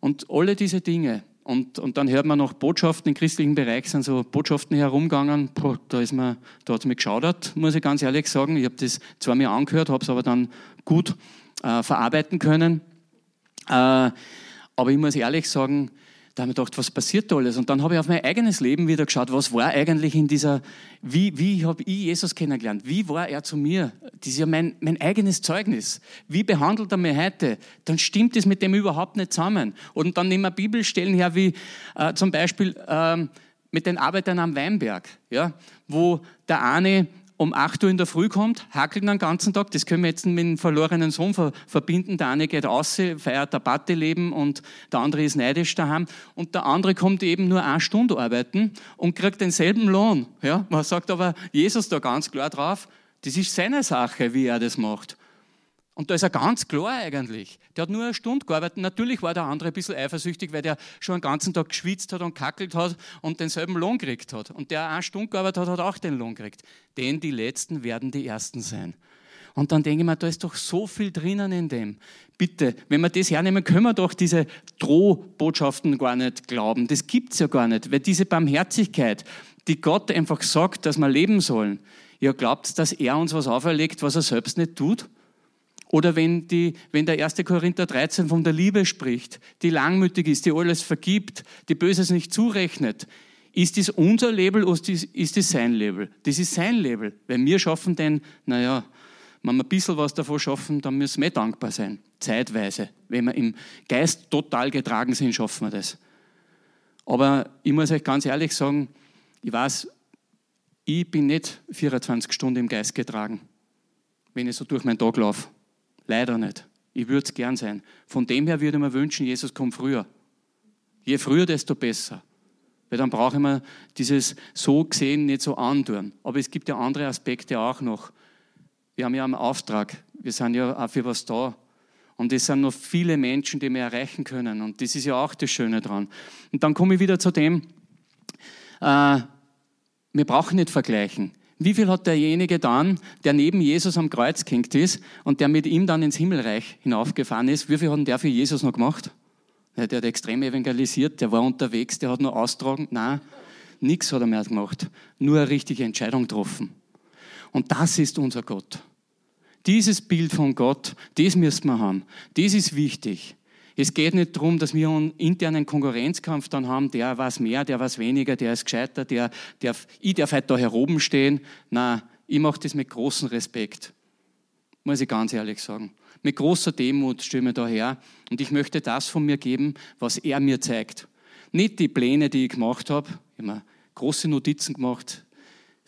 Und alle diese Dinge, und, und dann hört man noch Botschaften im christlichen Bereich, sind so Botschaften herumgegangen. Boah, da, ist mir, da hat es mich geschaudert, muss ich ganz ehrlich sagen. Ich habe das zwar mir angehört, habe es aber dann gut äh, verarbeiten können. Äh, aber ich muss ehrlich sagen, da habe ich gedacht, was passiert alles? Und dann habe ich auf mein eigenes Leben wieder geschaut, was war eigentlich in dieser, wie, wie habe ich Jesus kennengelernt? Wie war er zu mir? Das ist ja mein, mein eigenes Zeugnis. Wie behandelt er mich heute? Dann stimmt es mit dem überhaupt nicht zusammen. Und dann nehmen wir Bibelstellen her, wie äh, zum Beispiel äh, mit den Arbeitern am Weinberg, ja, wo der eine um 8 Uhr in der Früh kommt, hackelt den ganzen Tag. Das können wir jetzt mit dem verlorenen Sohn verbinden. Der eine geht raus, feiert ein Partyleben und der andere ist neidisch daheim. Und der andere kommt eben nur eine Stunde arbeiten und kriegt denselben Lohn. Ja, man sagt aber Jesus da ganz klar drauf, das ist seine Sache, wie er das macht. Und da ist er ganz klar eigentlich. Der hat nur eine Stunde gearbeitet. Natürlich war der andere ein bisschen eifersüchtig, weil der schon den ganzen Tag geschwitzt hat und kackelt hat und denselben Lohn gekriegt hat. Und der eine Stunde gearbeitet hat, hat auch den Lohn gekriegt. Denn die Letzten werden die Ersten sein. Und dann denke ich mir, da ist doch so viel drinnen in dem. Bitte, wenn wir das hernehmen, können wir doch diese Drohbotschaften gar nicht glauben. Das gibt's ja gar nicht. Weil diese Barmherzigkeit, die Gott einfach sagt, dass wir leben sollen, ihr glaubt, dass er uns was auferlegt, was er selbst nicht tut? Oder wenn, die, wenn der 1. Korinther 13 von der Liebe spricht, die langmütig ist, die alles vergibt, die Böses nicht zurechnet, ist das unser Label oder ist das sein Label? Das ist sein Label. Weil wir schaffen denn, naja, wenn wir ein bisschen was davon schaffen, dann müssen wir dankbar sein. Zeitweise. Wenn wir im Geist total getragen sind, schaffen wir das. Aber ich muss euch ganz ehrlich sagen, ich weiß, ich bin nicht 24 Stunden im Geist getragen, wenn ich so durch meinen Tag laufe. Leider nicht. Ich würde es gern sein. Von dem her würde ich mir wünschen, Jesus kommt früher. Je früher, desto besser. Weil dann brauche ich mir dieses so gesehen nicht so antun. Aber es gibt ja andere Aspekte auch noch. Wir haben ja einen Auftrag. Wir sind ja auch für was da. Und es sind noch viele Menschen, die wir erreichen können. Und das ist ja auch das Schöne dran. Und dann komme ich wieder zu dem, äh, wir brauchen nicht vergleichen. Wie viel hat derjenige dann, der neben Jesus am Kreuz gehängt ist und der mit ihm dann ins Himmelreich hinaufgefahren ist, wie viel hat der für Jesus noch gemacht? Ja, der hat extrem evangelisiert, der war unterwegs, der hat nur austragen. Nein, nichts hat er mehr gemacht. Nur eine richtige Entscheidung getroffen. Und das ist unser Gott. Dieses Bild von Gott, das müssen wir haben. Das ist wichtig. Es geht nicht darum, dass wir einen internen Konkurrenzkampf dann haben, der was mehr, der was weniger, der ist gescheiter, der, der, ich darf heute da heroben stehen. Nein, ich mache das mit großem Respekt. Muss ich ganz ehrlich sagen. Mit großer Demut stelle ich da her und ich möchte das von mir geben, was er mir zeigt. Nicht die Pläne, die ich gemacht habe. Ich habe große Notizen gemacht.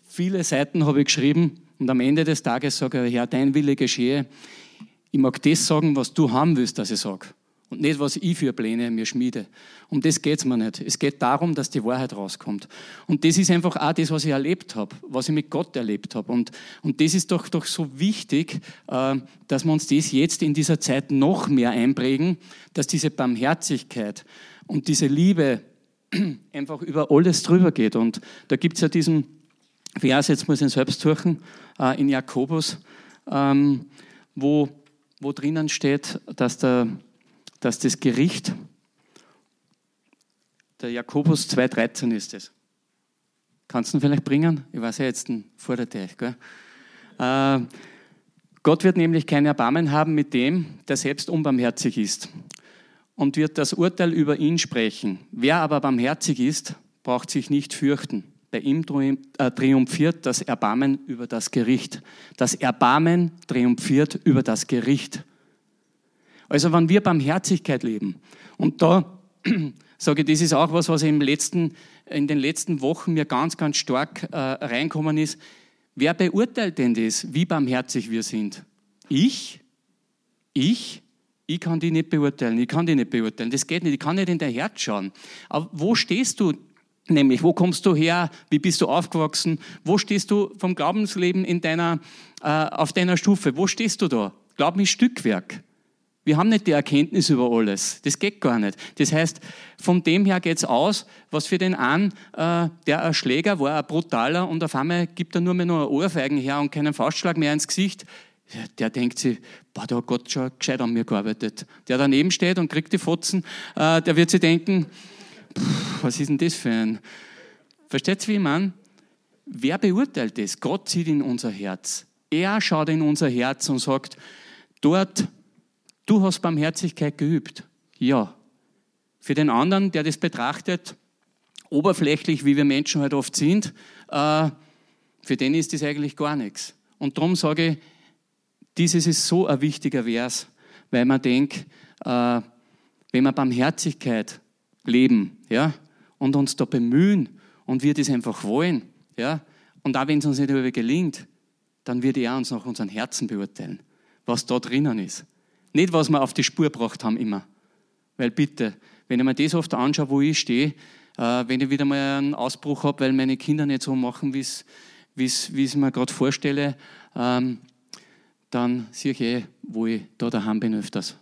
Viele Seiten habe ich geschrieben und am Ende des Tages sage ich, Herr, dein Wille geschehe. Ich mag das sagen, was du haben willst, dass ich sage. Und nicht, was ich für Pläne mir schmiede. Um das geht's mir nicht. Es geht darum, dass die Wahrheit rauskommt. Und das ist einfach auch das, was ich erlebt habe, was ich mit Gott erlebt habe. Und, und das ist doch, doch so wichtig, äh, dass wir uns das jetzt in dieser Zeit noch mehr einprägen, dass diese Barmherzigkeit und diese Liebe <clears throat> einfach über alles drüber geht. Und da gibt's ja diesen Vers, jetzt muss ich ihn selbst suchen, äh, in Jakobus, ähm, wo, wo drinnen steht, dass der dass das Gericht, der Jakobus 2,13 ist es. Kannst du ihn vielleicht bringen? Ich weiß ja jetzt vor der Teich. Gell? Äh, Gott wird nämlich kein Erbarmen haben mit dem, der selbst unbarmherzig ist und wird das Urteil über ihn sprechen. Wer aber barmherzig ist, braucht sich nicht fürchten. Bei ihm äh, triumphiert das Erbarmen über das Gericht. Das Erbarmen triumphiert über das Gericht. Also wenn wir Barmherzigkeit leben, und da <clears throat> sage ich, das ist auch was, was im letzten, in den letzten Wochen mir ganz, ganz stark äh, reinkommen ist. Wer beurteilt denn das, wie barmherzig wir sind? Ich? Ich? Ich kann die nicht beurteilen, ich kann die nicht beurteilen, das geht nicht, ich kann nicht in dein Herz schauen. Aber wo stehst du nämlich? Wo kommst du her? Wie bist du aufgewachsen? Wo stehst du vom Glaubensleben in deiner, äh, auf deiner Stufe? Wo stehst du da? Glauben ist Stückwerk. Wir haben nicht die Erkenntnis über alles. Das geht gar nicht. Das heißt, von dem her geht's aus, was für den einen, äh, der ein Schläger war, ein brutaler, und auf einmal gibt er nur mehr noch Ohrfeigen her und keinen Faustschlag mehr ins Gesicht. Der denkt sich, boah, da hat Gott schon gescheit an mir gearbeitet. Der daneben steht und kriegt die Fotzen, äh, der wird sich denken, was ist denn das für ein... Versteht ihr, wie ich meine? Wer beurteilt das? Gott zieht in unser Herz. Er schaut in unser Herz und sagt, dort Du hast Barmherzigkeit geübt. Ja. Für den anderen, der das betrachtet, oberflächlich, wie wir Menschen halt oft sind, äh, für den ist das eigentlich gar nichts. Und darum sage ich, dieses ist so ein wichtiger Vers, weil man denkt, äh, wenn wir Barmherzigkeit leben, ja, und uns da bemühen und wir das einfach wollen, ja, und auch wenn es uns nicht über gelingt, dann wird er uns nach unseren Herzen beurteilen, was da drinnen ist. Nicht, was wir auf die Spur gebracht haben immer. Weil bitte, wenn ich mir das oft anschaue, wo ich stehe, äh, wenn ich wieder mal einen Ausbruch habe, weil meine Kinder nicht so machen, wie ich es mir gerade vorstelle, ähm, dann sehe ich eh, wo ich da daheim bin öfters.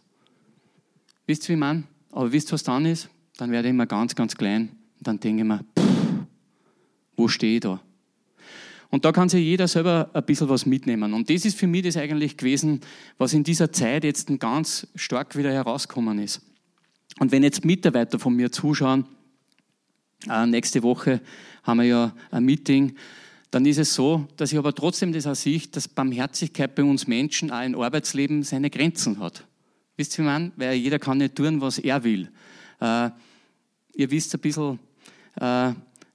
Wisst ihr, wie meine? Aber wisst ihr, was dann ist? Dann werde ich immer ganz, ganz klein und dann denke ich mir, pff, wo stehe ich da? Und da kann sich jeder selber ein bisschen was mitnehmen. Und das ist für mich das eigentlich gewesen, was in dieser Zeit jetzt ganz stark wieder herausgekommen ist. Und wenn jetzt Mitarbeiter von mir zuschauen, äh, nächste Woche haben wir ja ein Meeting, dann ist es so, dass ich aber trotzdem das auch sehe, dass Barmherzigkeit bei uns Menschen auch im Arbeitsleben seine Grenzen hat. Wisst ihr, wie man? Weil jeder kann nicht tun, was er will. Äh, ihr wisst ein bisschen, äh,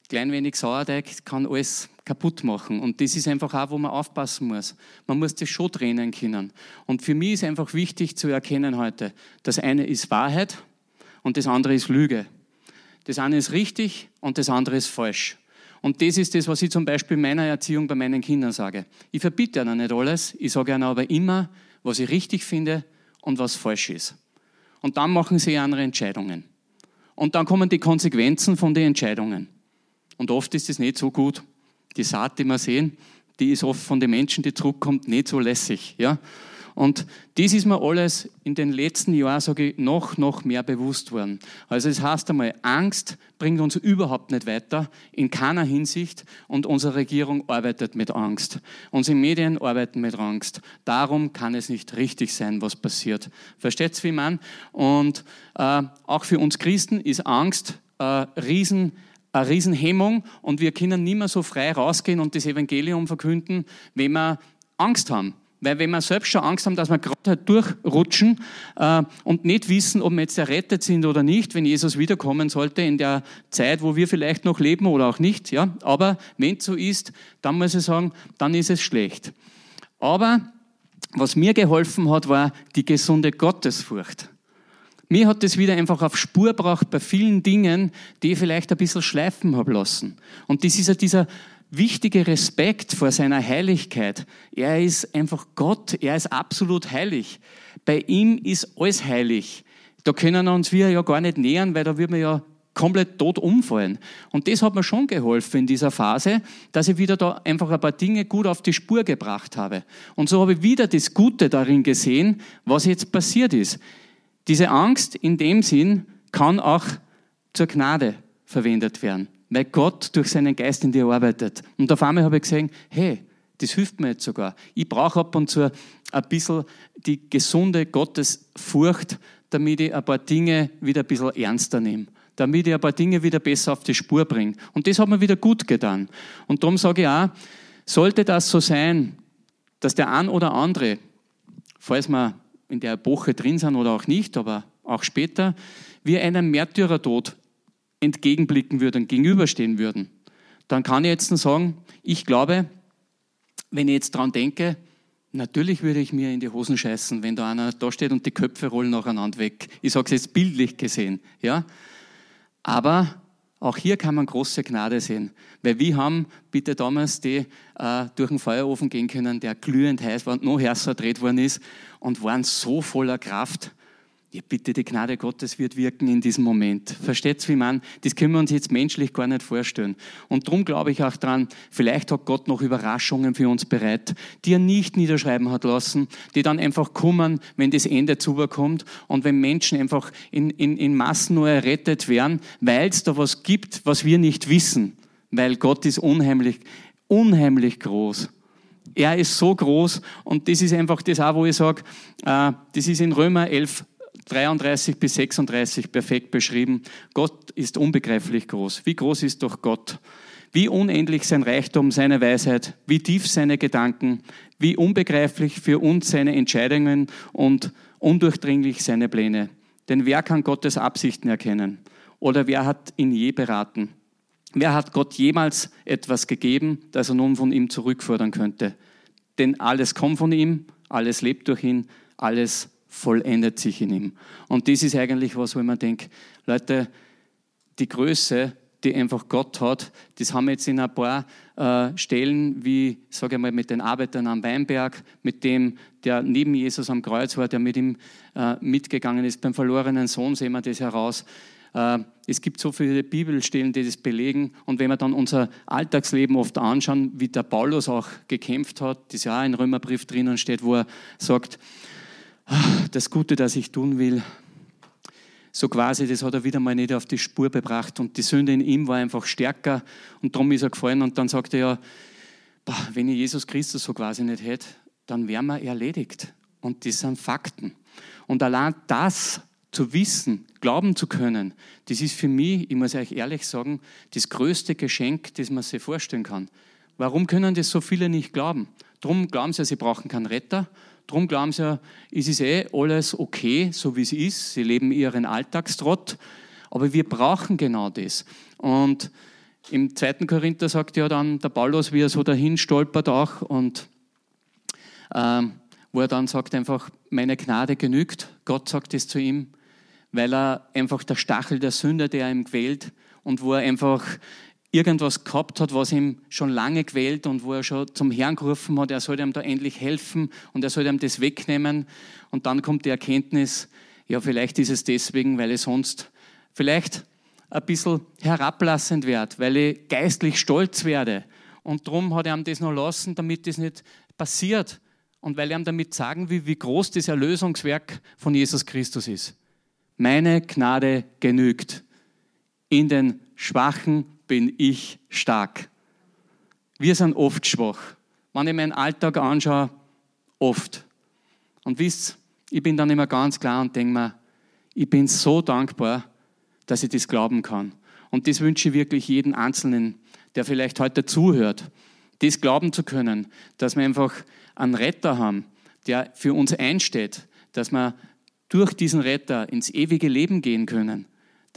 klein wenig Sauerteig kann alles kaputt machen. Und das ist einfach auch, wo man aufpassen muss. Man muss das schon trennen können. Und für mich ist einfach wichtig zu erkennen heute, das eine ist Wahrheit und das andere ist Lüge. Das eine ist richtig und das andere ist falsch. Und das ist das, was ich zum Beispiel in meiner Erziehung bei meinen Kindern sage. Ich verbitte ihnen nicht alles, ich sage ihnen aber immer, was ich richtig finde und was falsch ist. Und dann machen sie andere Entscheidungen. Und dann kommen die Konsequenzen von den Entscheidungen. Und oft ist es nicht so gut die Saat, die wir sehen, die ist oft von den Menschen, die zurückkommt, nicht so lässig. Ja? Und dies ist mir alles in den letzten Jahren, sage ich, noch, noch mehr bewusst worden. Also es heißt einmal, Angst bringt uns überhaupt nicht weiter, in keiner Hinsicht. Und unsere Regierung arbeitet mit Angst. Unsere Medien arbeiten mit Angst. Darum kann es nicht richtig sein, was passiert. Versteht's, wie man? Und äh, auch für uns Christen ist Angst äh, riesen eine Riesenhemmung und wir können nicht mehr so frei rausgehen und das Evangelium verkünden, wenn wir Angst haben. Weil wenn wir selbst schon Angst haben, dass wir gerade halt durchrutschen äh, und nicht wissen, ob wir jetzt errettet sind oder nicht, wenn Jesus wiederkommen sollte in der Zeit, wo wir vielleicht noch leben oder auch nicht. Ja? Aber wenn es so ist, dann muss ich sagen, dann ist es schlecht. Aber was mir geholfen hat, war die gesunde Gottesfurcht. Mir hat das wieder einfach auf Spur gebracht bei vielen Dingen, die ich vielleicht ein bisschen schleifen habe lassen. Und das ist ja dieser wichtige Respekt vor seiner Heiligkeit. Er ist einfach Gott, er ist absolut heilig. Bei ihm ist alles heilig. Da können uns wir ja gar nicht nähern, weil da würden wir ja komplett tot umfallen. Und das hat mir schon geholfen in dieser Phase, dass ich wieder da einfach ein paar Dinge gut auf die Spur gebracht habe. Und so habe ich wieder das Gute darin gesehen, was jetzt passiert ist. Diese Angst in dem Sinn kann auch zur Gnade verwendet werden, weil Gott durch seinen Geist in dir arbeitet. Und auf einmal habe ich gesehen, hey, das hilft mir jetzt sogar. Ich brauche ab und zu ein bisschen die gesunde Gottesfurcht, damit ich ein paar Dinge wieder ein bisschen ernster nehme damit ich ein paar Dinge wieder besser auf die Spur bringe. Und das hat mir wieder gut getan. Und darum sage ich auch, sollte das so sein, dass der ein oder andere, falls wir in der Epoche drin sind oder auch nicht, aber auch später, wir einem Märtyrertod entgegenblicken würden, gegenüberstehen würden, dann kann ich jetzt sagen, ich glaube, wenn ich jetzt dran denke, natürlich würde ich mir in die Hosen scheißen, wenn da einer da steht und die Köpfe rollen nacheinander weg. Ich sage es jetzt bildlich gesehen, ja. Aber auch hier kann man große Gnade sehen. Weil wir haben bitte damals die äh, durch den Feuerofen gehen können, der glühend heiß war und noch heißer dreht worden ist und waren so voller Kraft, ja, bitte, die Gnade Gottes wird wirken in diesem Moment. Versteht's, wie man? Das können wir uns jetzt menschlich gar nicht vorstellen. Und darum glaube ich auch dran, vielleicht hat Gott noch Überraschungen für uns bereit, die er nicht niederschreiben hat lassen, die dann einfach kommen, wenn das Ende zubekommt und wenn Menschen einfach in, in, in Massen nur errettet werden, weil es da was gibt, was wir nicht wissen. Weil Gott ist unheimlich, unheimlich groß. Er ist so groß und das ist einfach das auch, wo ich sage, äh, das ist in Römer 11, 33 bis 36 perfekt beschrieben. Gott ist unbegreiflich groß. Wie groß ist doch Gott? Wie unendlich sein Reichtum, seine Weisheit, wie tief seine Gedanken, wie unbegreiflich für uns seine Entscheidungen und undurchdringlich seine Pläne. Denn wer kann Gottes Absichten erkennen? Oder wer hat ihn je beraten? Wer hat Gott jemals etwas gegeben, das er nun von ihm zurückfordern könnte? Denn alles kommt von ihm, alles lebt durch ihn, alles vollendet sich in ihm. Und das ist eigentlich was, wo man denkt, Leute, die Größe, die einfach Gott hat, das haben wir jetzt in ein paar äh, Stellen, wie, sage ich mal, mit den Arbeitern am Weinberg, mit dem, der neben Jesus am Kreuz war, der mit ihm äh, mitgegangen ist. Beim verlorenen Sohn sehen wir das heraus. Äh, es gibt so viele Bibelstellen, die das belegen. Und wenn wir dann unser Alltagsleben oft anschauen, wie der Paulus auch gekämpft hat, das ja auch in Römerbrief drinnen steht, wo er sagt, das Gute, das ich tun will, so quasi, das hat er wieder mal nicht auf die Spur gebracht und die Sünde in ihm war einfach stärker und darum ist er gefallen und dann sagt er ja, wenn ich Jesus Christus so quasi nicht hätte, dann wären wir erledigt. Und das sind Fakten. Und allein das zu wissen, glauben zu können, das ist für mich, ich muss euch ehrlich sagen, das größte Geschenk, das man sich vorstellen kann. Warum können das so viele nicht glauben? Darum glauben sie, sie brauchen keinen Retter. Darum glauben sie ja, es ist eh alles okay, so wie es ist. Sie leben ihren Alltagstrott. Aber wir brauchen genau das. Und im zweiten Korinther sagt ja dann der Paulus, wie er so dahin stolpert auch und ähm, wo er dann sagt einfach, meine Gnade genügt. Gott sagt es zu ihm, weil er einfach der Stachel der Sünde, der ihm quält und wo er einfach irgendwas gehabt hat, was ihm schon lange quält und wo er schon zum Herrn gerufen hat, er soll ihm da endlich helfen und er soll ihm das wegnehmen. Und dann kommt die Erkenntnis, ja, vielleicht ist es deswegen, weil ich sonst vielleicht ein bisschen herablassend werde, weil ich geistlich stolz werde. Und darum hat er ihm das noch lassen, damit das nicht passiert. Und weil er ihm damit sagen will, wie groß das Erlösungswerk von Jesus Christus ist. Meine Gnade genügt. In den schwachen bin ich stark. Wir sind oft schwach. Wenn ich meinen Alltag anschaue, oft. Und wisst, ich bin dann immer ganz klar und denke mir, ich bin so dankbar, dass ich das glauben kann. Und das wünsche ich wirklich jeden Einzelnen, der vielleicht heute zuhört, das glauben zu können, dass wir einfach einen Retter haben, der für uns einsteht, dass wir durch diesen Retter ins ewige Leben gehen können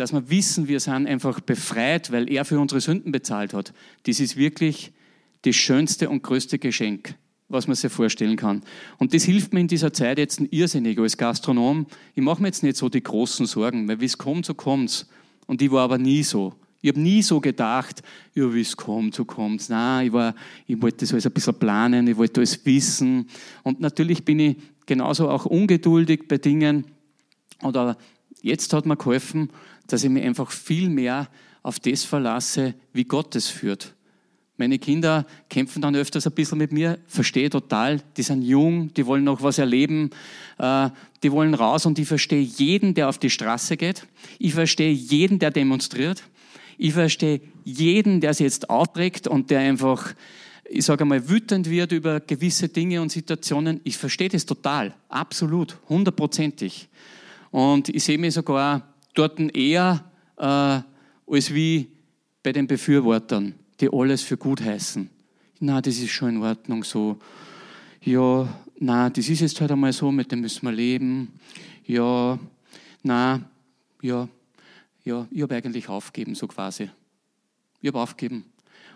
dass wir wissen, wir sind einfach befreit, weil er für unsere Sünden bezahlt hat. Das ist wirklich das schönste und größte Geschenk, was man sich vorstellen kann. Und das hilft mir in dieser Zeit jetzt irrsinnig als Gastronom. Ich mache mir jetzt nicht so die großen Sorgen, weil wie es kommt, so kommt's. Und ich war aber nie so. Ich habe nie so gedacht, ja, wie es kommt, so kommt's. Nein, ich, war, ich wollte das alles ein bisschen planen, ich wollte alles wissen. Und natürlich bin ich genauso auch ungeduldig bei Dingen oder Jetzt hat mir geholfen, dass ich mich einfach viel mehr auf das verlasse, wie Gott es führt. Meine Kinder kämpfen dann öfters ein bisschen mit mir, verstehe total, die sind jung, die wollen noch was erleben, äh, die wollen raus und ich verstehe jeden, der auf die Straße geht. Ich verstehe jeden, der demonstriert. Ich verstehe jeden, der sich jetzt aufregt und der einfach, ich sage einmal, wütend wird über gewisse Dinge und Situationen. Ich verstehe das total, absolut, hundertprozentig. Und ich sehe mich sogar dort eher äh, als wie bei den Befürwortern die alles für gut heißen. Na, das ist schon in Ordnung so. Ja, na, das ist jetzt halt einmal so, mit dem müssen wir leben. Ja, na, ja, ja, ich habe eigentlich aufgeben, so quasi. Ich habe aufgeben.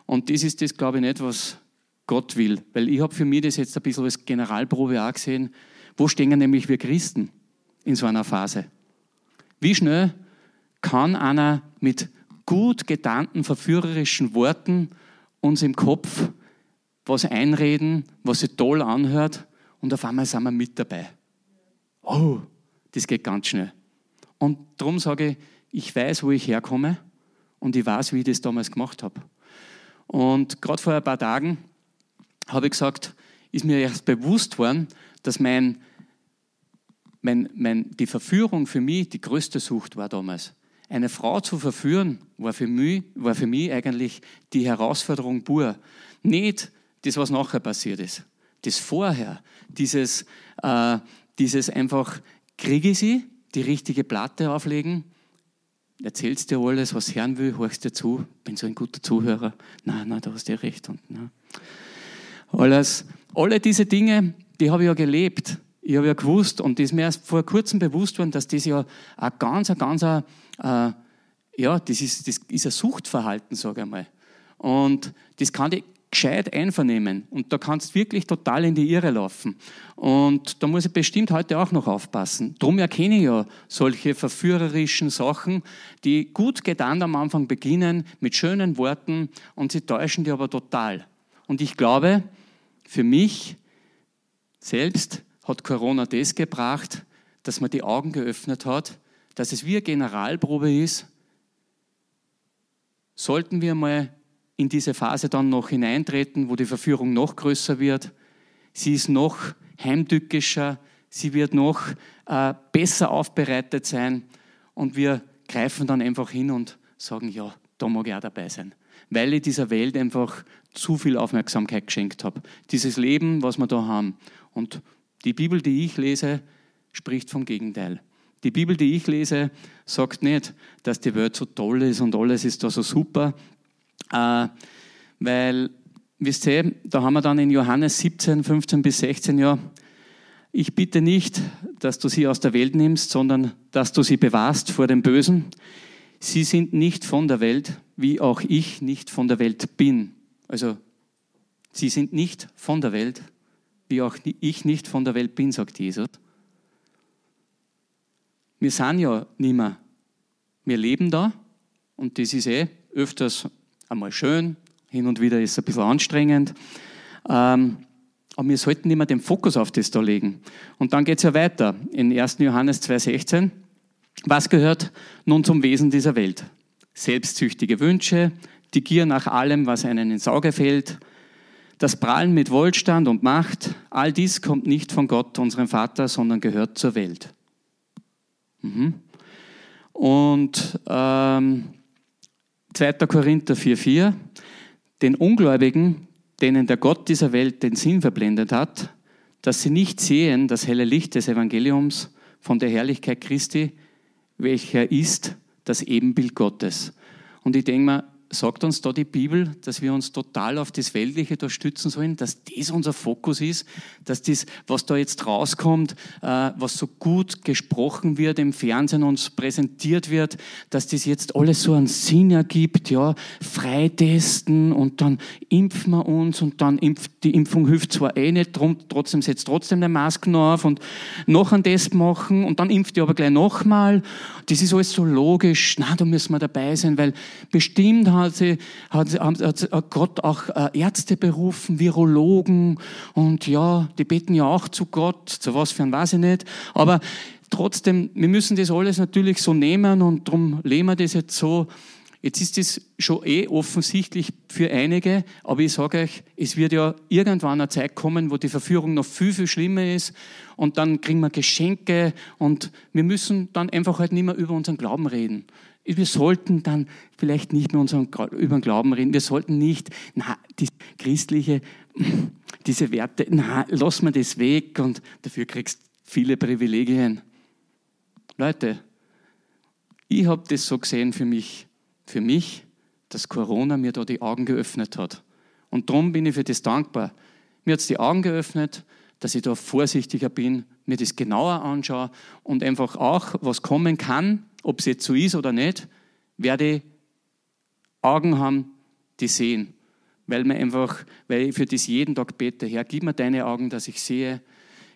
Und das ist das, glaube ich, nicht, was Gott will. Weil ich habe für mich das jetzt ein bisschen als Generalprobe auch gesehen. Wo stehen nämlich wir Christen in so einer Phase? Wie schnell kann einer mit gut getarnten, verführerischen Worten uns im Kopf was einreden, was sich toll anhört und auf einmal sind wir mit dabei. Oh, das geht ganz schnell. Und darum sage ich, ich weiß, wo ich herkomme und ich weiß, wie ich das damals gemacht habe. Und gerade vor ein paar Tagen habe ich gesagt, ist mir erst bewusst worden, dass mein, mein, mein, die Verführung für mich die größte Sucht war damals. Eine Frau zu verführen, war für mich, war für mich eigentlich die Herausforderung pur. Nicht das, was nachher passiert ist. Das vorher, dieses, äh, dieses einfach, kriege ich sie, die richtige Platte auflegen, erzählst dir alles, was hören will, horchst dir zu, bin so ein guter Zuhörer. Nein, nein, da hast du recht. Und, nein. Alles, alle diese Dinge, die habe ich ja gelebt. Ich habe ja gewusst, und das ist mir erst vor kurzem bewusst worden, dass das ja ein ganz, ein ganz, äh, ja, das ist, das ist ein Suchtverhalten, sage ich mal. Und das kann ich gescheit einvernehmen. Und da kannst du wirklich total in die Irre laufen. Und da muss ich bestimmt heute auch noch aufpassen. Drum erkenne ich ja solche verführerischen Sachen, die gut getan am Anfang beginnen, mit schönen Worten, und sie täuschen die aber total. Und ich glaube, für mich selbst hat Corona das gebracht, dass man die Augen geöffnet hat, dass es wie eine Generalprobe ist. Sollten wir mal in diese Phase dann noch hineintreten, wo die Verführung noch größer wird, sie ist noch heimtückischer, sie wird noch äh, besser aufbereitet sein und wir greifen dann einfach hin und sagen, ja, da mag ich auch dabei sein. Weil ich dieser Welt einfach zu viel Aufmerksamkeit geschenkt habe. Dieses Leben, was wir da haben. Und die Bibel, die ich lese, spricht vom Gegenteil. Die Bibel, die ich lese, sagt nicht, dass die Welt so toll ist und alles ist da so super, äh, weil, wisst ihr, da haben wir dann in Johannes 17, 15 bis 16 ja, ich bitte nicht, dass du sie aus der Welt nimmst, sondern dass du sie bewahrst vor dem Bösen. Sie sind nicht von der Welt, wie auch ich nicht von der Welt bin. Also, sie sind nicht von der Welt, wie auch ich nicht von der Welt bin, sagt Jesus. Wir sind ja nicht mehr. Wir leben da und das ist eh öfters einmal schön, hin und wieder ist es ein bisschen anstrengend. Ähm, aber wir sollten immer den Fokus auf das da legen. Und dann geht es ja weiter in 1. Johannes 2,16. Was gehört nun zum Wesen dieser Welt? Selbstsüchtige Wünsche, die Gier nach allem, was einem ins Auge fällt, das Prallen mit Wohlstand und Macht, all dies kommt nicht von Gott, unserem Vater, sondern gehört zur Welt. Mhm. Und ähm, 2. Korinther 4,4, den Ungläubigen, denen der Gott dieser Welt den Sinn verblendet hat, dass sie nicht sehen das helle Licht des Evangeliums von der Herrlichkeit Christi, welcher ist das Ebenbild Gottes. Und ich denke mir, sagt uns da die Bibel, dass wir uns total auf das Weltliche da stützen sollen, dass das unser Fokus ist, dass das, was da jetzt rauskommt, äh, was so gut gesprochen wird im Fernsehen uns präsentiert wird, dass das jetzt alles so einen Sinn ergibt, ja, freitesten und dann impfen wir uns und dann impft, die Impfung hilft zwar eh nicht, trotzdem setzt trotzdem eine Maske auf und noch einen Test machen und dann impft ihr aber gleich nochmal. Das ist alles so logisch, na, da müssen wir dabei sein, weil bestimmt hat, sie, hat, hat Gott auch äh, Ärzte berufen, Virologen und ja, die beten ja auch zu Gott, zu was für ein weiß ich nicht. Aber trotzdem, wir müssen das alles natürlich so nehmen und darum lehnen wir das jetzt so. Jetzt ist das schon eh offensichtlich für einige, aber ich sage euch, es wird ja irgendwann eine Zeit kommen, wo die Verführung noch viel, viel schlimmer ist und dann kriegen wir Geschenke und wir müssen dann einfach halt nicht mehr über unseren Glauben reden. Wir sollten dann vielleicht nicht mehr unseren, über den Glauben reden. Wir sollten nicht, na, die christliche, <laughs> diese Werte, na, lass mir das weg und dafür kriegst viele Privilegien. Leute, ich habe das so gesehen für mich, für mich, dass Corona mir da die Augen geöffnet hat. Und darum bin ich für das dankbar. Mir hat es die Augen geöffnet, dass ich da vorsichtiger bin, mir das genauer anschaue und einfach auch, was kommen kann, ob es jetzt so ist oder nicht, werde Augen haben, die sehen. Weil, mir einfach, weil ich für das jeden Tag bete, Herr, gib mir deine Augen, dass ich sehe.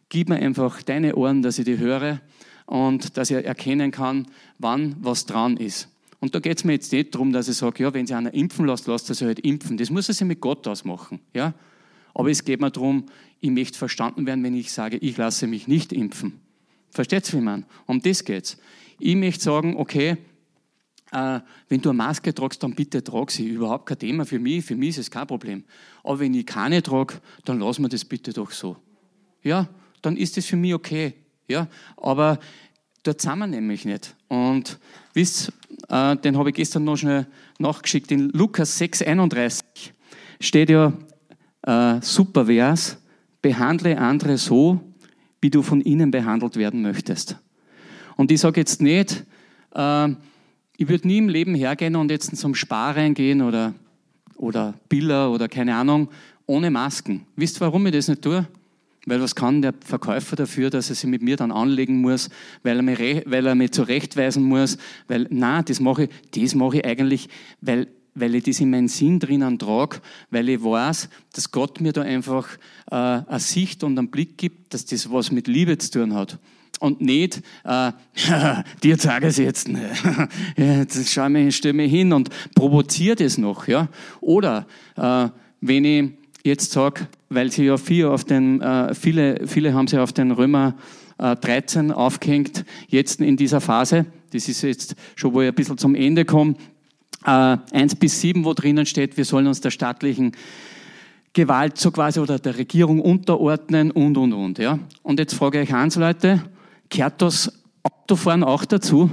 Gib mir einfach deine Ohren, dass ich die höre und dass ich erkennen kann, wann was dran ist. Und da geht es mir jetzt nicht darum, dass ich sage, ja, wenn sie einer impfen lässt, lasst er sich halt impfen. Das muss er sich mit Gott ausmachen. Ja? Aber es geht mir darum, ich möchte verstanden werden, wenn ich sage, ich lasse mich nicht impfen. Versteht ihr, wie man? Um das geht's. Ich möchte sagen, okay, äh, wenn du eine Maske tragst, dann bitte trag sie. Überhaupt kein Thema für mich. Für mich ist es kein Problem. Aber wenn ich keine trage, dann lass mir das bitte doch so. Ja, dann ist das für mich okay. Ja, aber dort sind wir nämlich nicht. Und wisst, äh, den habe ich gestern noch schnell nachgeschickt. In Lukas 6,31 steht ja äh, super Vers. Behandle andere so, wie du von ihnen behandelt werden möchtest. Und ich sage jetzt nicht, äh, ich würde nie im Leben hergehen und jetzt zum Spar reingehen oder, oder Biller oder keine Ahnung, ohne Masken. Wisst ihr, warum ich das nicht tue? Weil was kann der Verkäufer dafür, dass er sich mit mir dann anlegen muss, weil er mich, weil er mich zurechtweisen muss? Weil, na, das mache ich, das mache ich eigentlich, weil, weil ich das in meinen Sinn drinnen trage, weil ich weiß, dass Gott mir da einfach äh, eine Sicht und einen Blick gibt, dass das was mit Liebe zu tun hat und nicht, äh, <laughs> dir zeige es jetzt. <laughs> jetzt schau mich, stell mich hin und provoziere das noch. Ja? Oder äh, wenn ich jetzt sage, weil sie ja viel auf den, äh, viele, viele haben sie auf den Römer äh, 13 aufgehängt, jetzt in dieser Phase, das ist jetzt schon, wo ich ein bisschen zum Ende komme, äh, 1 bis 7, wo drinnen steht, wir sollen uns der staatlichen Gewalt so quasi oder der Regierung unterordnen und, und, und. Ja? Und jetzt frage ich eins, Leute, Gehört das Autofahren auch dazu?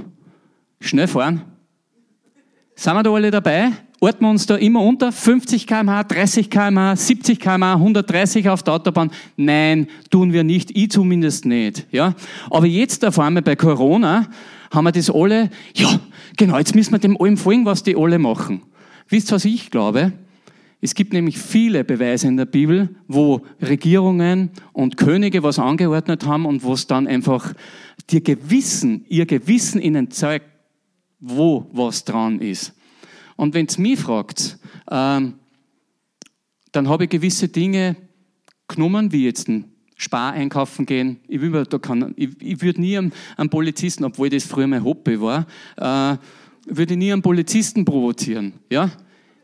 Schnell fahren? Sind wir da alle dabei? Orten wir uns da immer unter? 50 km/h, 30 km/h, 70 km/h, 130 auf der Autobahn? Nein, tun wir nicht. Ich zumindest nicht. Ja? Aber jetzt auf einmal bei Corona haben wir das alle, ja, genau, jetzt müssen wir dem allem folgen, was die alle machen. Wisst ihr, was ich glaube? Es gibt nämlich viele Beweise in der Bibel, wo Regierungen und Könige was angeordnet haben und wo es dann einfach ihr Gewissen, ihr Gewissen ihnen zeigt, wo was dran ist. Und wenn es mich fragt, ähm, dann habe ich gewisse Dinge genommen, wie jetzt ein Spar einkaufen gehen. Ich, will, ich, ich würde nie einen, einen, Polizisten, obwohl das früher mein Hobby war, äh, würde nie einen Polizisten provozieren. Ja?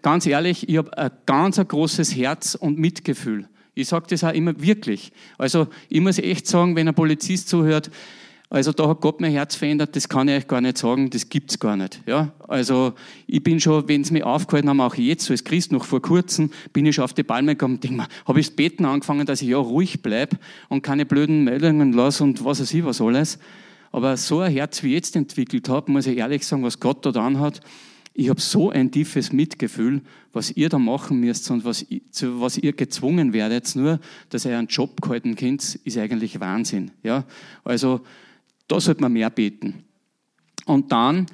Ganz ehrlich, ich habe ein ganz ein großes Herz und Mitgefühl. Ich sage das auch immer wirklich. Also ich muss echt sagen, wenn ein Polizist zuhört, also da hat Gott mein Herz verändert, das kann ich euch gar nicht sagen, das gibt's gar nicht. Ja? Also ich bin schon, wenn es mich aufgehalten haben, auch jetzt, als Christ noch vor kurzem, bin ich schon auf die Palme gekommen und denke mir, habe ich das Beten angefangen, dass ich ja ruhig bleibe und keine blöden Meldungen lasse und was weiß ich was alles. Aber so ein Herz wie ich jetzt entwickelt habe, muss ich ehrlich sagen, was Gott da dran hat, ich habe so ein tiefes Mitgefühl, was ihr da machen müsst und was, zu was ihr gezwungen werdet, nur, dass ihr einen Job gehalten könnt, ist eigentlich Wahnsinn. Ja? Also, da sollte man mehr beten. Und dann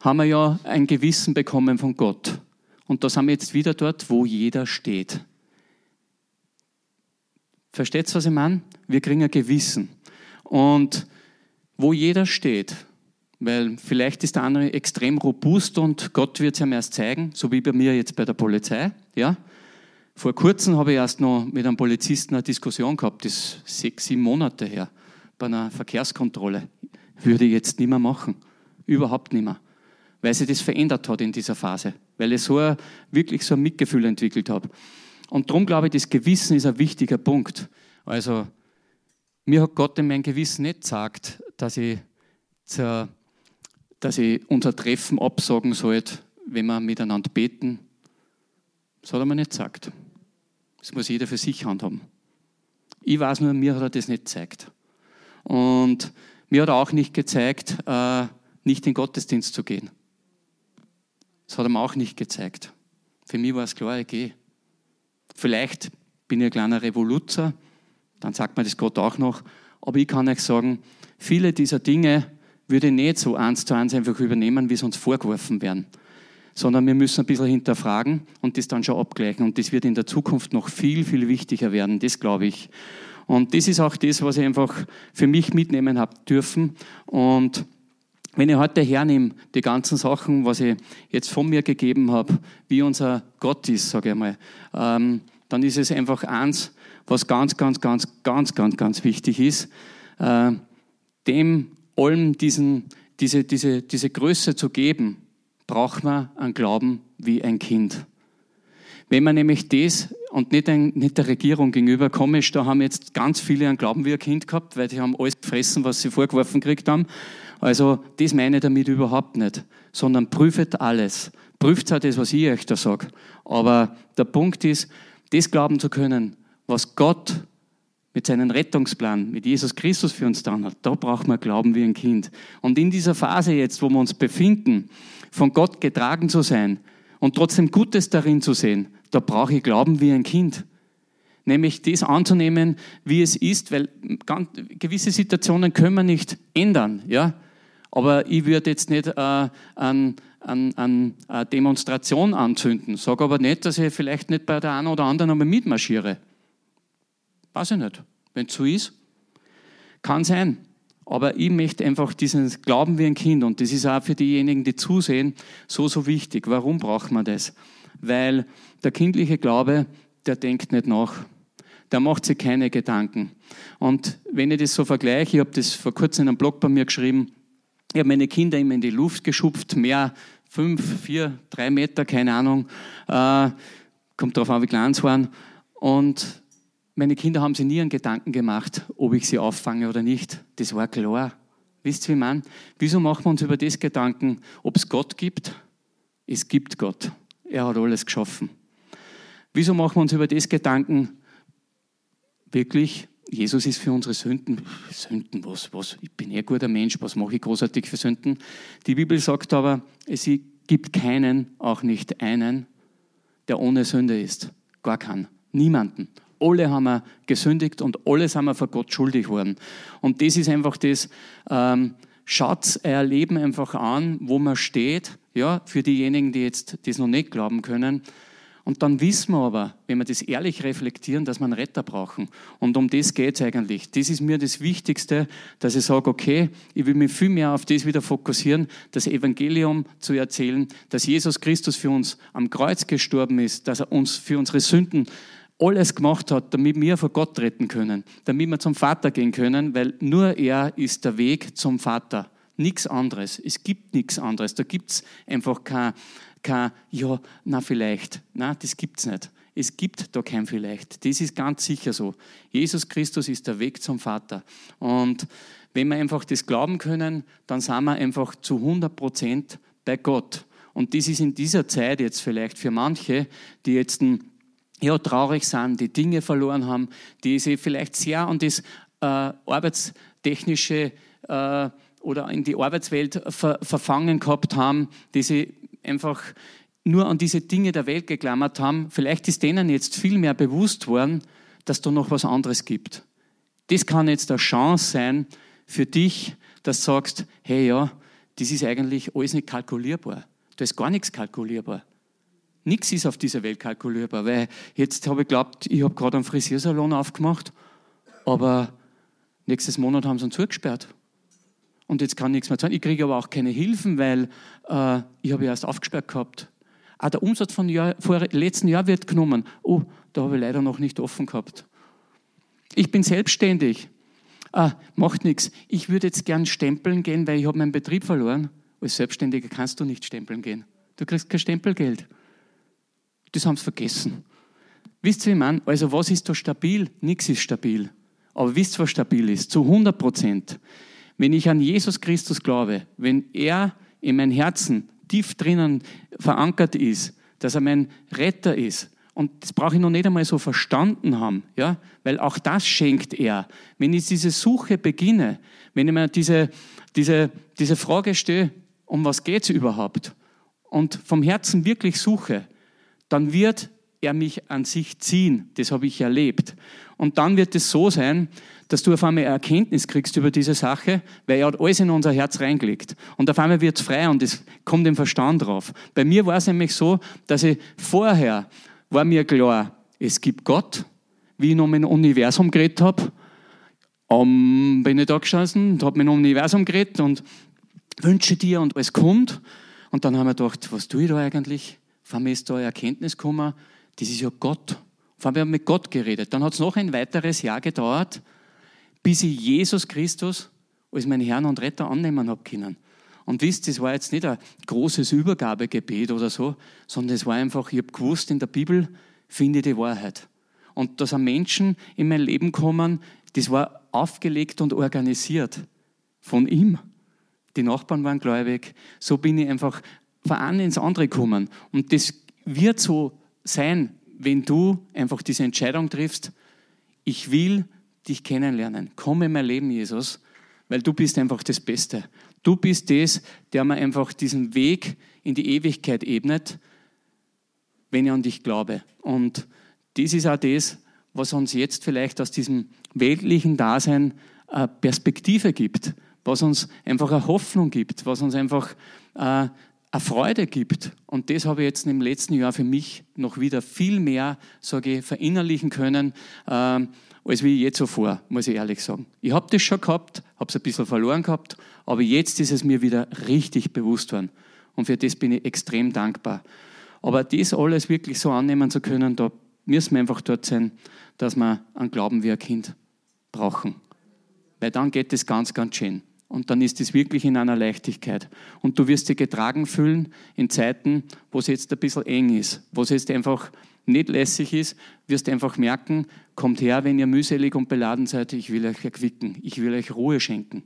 haben wir ja ein Gewissen bekommen von Gott. Und da sind wir jetzt wieder dort, wo jeder steht. Versteht ihr, was ich meine? Wir kriegen ein Gewissen. Und wo jeder steht, weil vielleicht ist der andere extrem robust und Gott wird es ihm erst zeigen, so wie bei mir jetzt bei der Polizei. Ja? Vor kurzem habe ich erst noch mit einem Polizisten eine Diskussion gehabt, das ist sechs, sieben Monate her, bei einer Verkehrskontrolle. Würde ich jetzt nicht mehr machen. Überhaupt nicht mehr. Weil sich das verändert hat in dieser Phase. Weil ich so ein, wirklich so ein Mitgefühl entwickelt habe. Und darum glaube ich, das Gewissen ist ein wichtiger Punkt. Also, mir hat Gott in meinem Gewissen nicht gesagt, dass ich dass ich unser Treffen absagen sollte, wenn wir miteinander beten. Das hat er mir nicht gesagt. Das muss jeder für sich handhaben. Ich weiß nur, mir hat er das nicht gezeigt. Und mir hat er auch nicht gezeigt, äh, nicht in den Gottesdienst zu gehen. Das hat er mir auch nicht gezeigt. Für mich war es klar, ich gehe. Vielleicht bin ich ein kleiner Revoluzer, dann sagt mir das Gott auch noch. Aber ich kann euch sagen, viele dieser Dinge würde ich nicht so eins zu eins einfach übernehmen, wie sie uns vorgeworfen werden. Sondern wir müssen ein bisschen hinterfragen und das dann schon abgleichen. Und das wird in der Zukunft noch viel, viel wichtiger werden, das glaube ich. Und das ist auch das, was ich einfach für mich mitnehmen habe dürfen. Und wenn ich heute hernehme, die ganzen Sachen, was ich jetzt von mir gegeben habe, wie unser Gott ist, sage ich mal, ähm, dann ist es einfach eins, was ganz, ganz, ganz, ganz, ganz, ganz wichtig ist, äh, dem allem diesen, diese, diese, diese Größe zu geben, braucht man einen Glauben wie ein Kind. Wenn man nämlich das und nicht, ein, nicht der Regierung gegenüber komisch, da haben jetzt ganz viele einen Glauben wie ein Kind gehabt, weil die haben alles gefressen, was sie vorgeworfen gekriegt haben. Also das meine ich damit überhaupt nicht, sondern prüft alles. Prüft auch das, was ich euch da sage. Aber der Punkt ist, das glauben zu können, was Gott mit seinem Rettungsplan, mit Jesus Christus für uns dann hat, da braucht man Glauben wie ein Kind. Und in dieser Phase jetzt, wo wir uns befinden, von Gott getragen zu sein und trotzdem Gutes darin zu sehen, da brauche ich Glauben wie ein Kind. Nämlich das anzunehmen, wie es ist, weil gewisse Situationen können wir nicht ändern, ja. Aber ich würde jetzt nicht äh, an, an, an eine Demonstration anzünden. Sage aber nicht, dass ich vielleicht nicht bei der einen oder anderen einmal mitmarschiere. Weiß ich nicht. Wenn es so ist, kann sein. Aber ich möchte einfach diesen Glauben wie ein Kind und das ist auch für diejenigen, die zusehen, so, so wichtig. Warum braucht man das? Weil der kindliche Glaube, der denkt nicht nach. Der macht sich keine Gedanken. Und wenn ich das so vergleiche, ich habe das vor kurzem in einem Blog bei mir geschrieben, ich habe meine Kinder immer in die Luft geschupft, mehr fünf, vier, drei Meter, keine Ahnung. Äh, kommt darauf an, wie klein sie waren. Und meine Kinder haben sich nie einen Gedanken gemacht, ob ich sie auffange oder nicht. Das war klar. Wisst ihr, wie man? Wieso machen wir uns über das Gedanken, ob es Gott gibt? Es gibt Gott. Er hat alles geschaffen. Wieso machen wir uns über das Gedanken, wirklich, Jesus ist für unsere Sünden. Sünden, was, was? Ich bin eh guter Mensch, was mache ich großartig für Sünden? Die Bibel sagt aber, es gibt keinen, auch nicht einen, der ohne Sünde ist. Gar keinen. Niemanden. Alle haben wir gesündigt und alle sind wir vor Gott schuldig worden. Und das ist einfach das, ähm, schaut euer Leben einfach an, wo man steht, ja, für diejenigen, die jetzt das noch nicht glauben können. Und dann wissen wir aber, wenn wir das ehrlich reflektieren, dass wir einen Retter brauchen. Und um das geht es eigentlich. Das ist mir das Wichtigste, dass ich sage, okay, ich will mich viel mehr auf das wieder fokussieren, das Evangelium zu erzählen, dass Jesus Christus für uns am Kreuz gestorben ist, dass er uns für unsere Sünden alles gemacht hat, damit wir vor Gott retten können, damit wir zum Vater gehen können, weil nur er ist der Weg zum Vater. Nichts anderes. Es gibt nichts anderes. Da gibt es einfach kein, kein, ja, na vielleicht. Na, das gibt es nicht. Es gibt da kein vielleicht. Das ist ganz sicher so. Jesus Christus ist der Weg zum Vater. Und wenn wir einfach das glauben können, dann sind wir einfach zu 100 Prozent bei Gott. Und das ist in dieser Zeit jetzt vielleicht für manche, die jetzt ja, traurig sind, die Dinge verloren haben, die sie vielleicht sehr an das äh, arbeitstechnische äh, oder in die Arbeitswelt ver verfangen gehabt haben, die sie einfach nur an diese Dinge der Welt geklammert haben, vielleicht ist denen jetzt viel mehr bewusst worden, dass da noch was anderes gibt. Das kann jetzt eine Chance sein für dich, dass du sagst, hey ja, das ist eigentlich alles nicht kalkulierbar. Da ist gar nichts kalkulierbar. Nichts ist auf dieser Welt kalkulierbar, weil jetzt habe ich geglaubt, ich habe gerade einen Frisiersalon aufgemacht, aber nächstes Monat haben sie ihn zugesperrt und jetzt kann nichts mehr zahlen. Ich kriege aber auch keine Hilfen, weil äh, ich habe erst aufgesperrt gehabt. Ah, der Umsatz von Jahr, vor letzten Jahr wird genommen. Oh, da habe ich leider noch nicht offen gehabt. Ich bin selbstständig. Ah, macht nichts. Ich würde jetzt gern stempeln gehen, weil ich habe meinen Betrieb verloren. Als Selbstständiger kannst du nicht stempeln gehen. Du kriegst kein Stempelgeld. Das haben sie vergessen. Wisst ihr, wie ich meine? Also was ist da stabil? Nichts ist stabil. Aber wisst ihr, was stabil ist? Zu 100 Prozent wenn ich an Jesus Christus glaube, wenn er in mein Herzen tief drinnen verankert ist, dass er mein Retter ist, und das brauche ich noch nicht einmal so verstanden haben, ja, weil auch das schenkt er. Wenn ich diese Suche beginne, wenn ich mir diese, diese, diese Frage stelle, um was geht es überhaupt, und vom Herzen wirklich suche, dann wird er mich an sich ziehen. Das habe ich erlebt. Und dann wird es so sein, dass du auf einmal Erkenntnis kriegst über diese Sache, weil er hat alles in unser Herz reingelegt. Und auf einmal wird es frei und es kommt im Verstand drauf. Bei mir war es nämlich so, dass ich vorher war mir klar, es gibt Gott, wie ich noch dem Universum geredet habe. Um, bin ich da gestanden und habe dem Universum geredet und wünsche dir und alles kommt. Und dann haben wir gedacht, was tue ich da eigentlich? Vor mir ist da eine Erkenntnis gekommen, das ist ja Gott. Allem, wir haben mit Gott geredet. Dann hat es noch ein weiteres Jahr gedauert, bis ich Jesus Christus als meinen Herrn und Retter annehmen habe können. Und wisst, das war jetzt nicht ein großes Übergabegebet oder so, sondern es war einfach, ich habe gewusst, in der Bibel finde ich die Wahrheit. Und dass ein Menschen in mein Leben kommen, das war aufgelegt und organisiert von ihm. Die Nachbarn waren gläubig. So bin ich einfach von einem ins andere gekommen. Und das wird so sein, wenn du einfach diese Entscheidung triffst, ich will dich kennenlernen. Komm in mein Leben, Jesus, weil du bist einfach das Beste. Du bist das, der mir einfach diesen Weg in die Ewigkeit ebnet, wenn ich an dich glaube. Und das ist auch das, was uns jetzt vielleicht aus diesem weltlichen Dasein eine Perspektive gibt, was uns einfach eine Hoffnung gibt, was uns einfach äh, eine Freude gibt. Und das habe ich jetzt im letzten Jahr für mich noch wieder viel mehr, sage ich, verinnerlichen können, äh, als wie jetzt so muss ich ehrlich sagen. Ich habe das schon gehabt, habe es ein bisschen verloren gehabt, aber jetzt ist es mir wieder richtig bewusst worden. Und für das bin ich extrem dankbar. Aber das alles wirklich so annehmen zu können, da müssen wir einfach dort sein, dass wir einen Glauben wie ein Kind brauchen. Weil dann geht es ganz, ganz schön. Und dann ist es wirklich in einer Leichtigkeit. Und du wirst dich getragen fühlen in Zeiten, wo es jetzt ein bisschen eng ist, wo es jetzt einfach nicht lässig ist, wirst du einfach merken, kommt her, wenn ihr mühselig und beladen seid, ich will euch erquicken, ich will euch Ruhe schenken.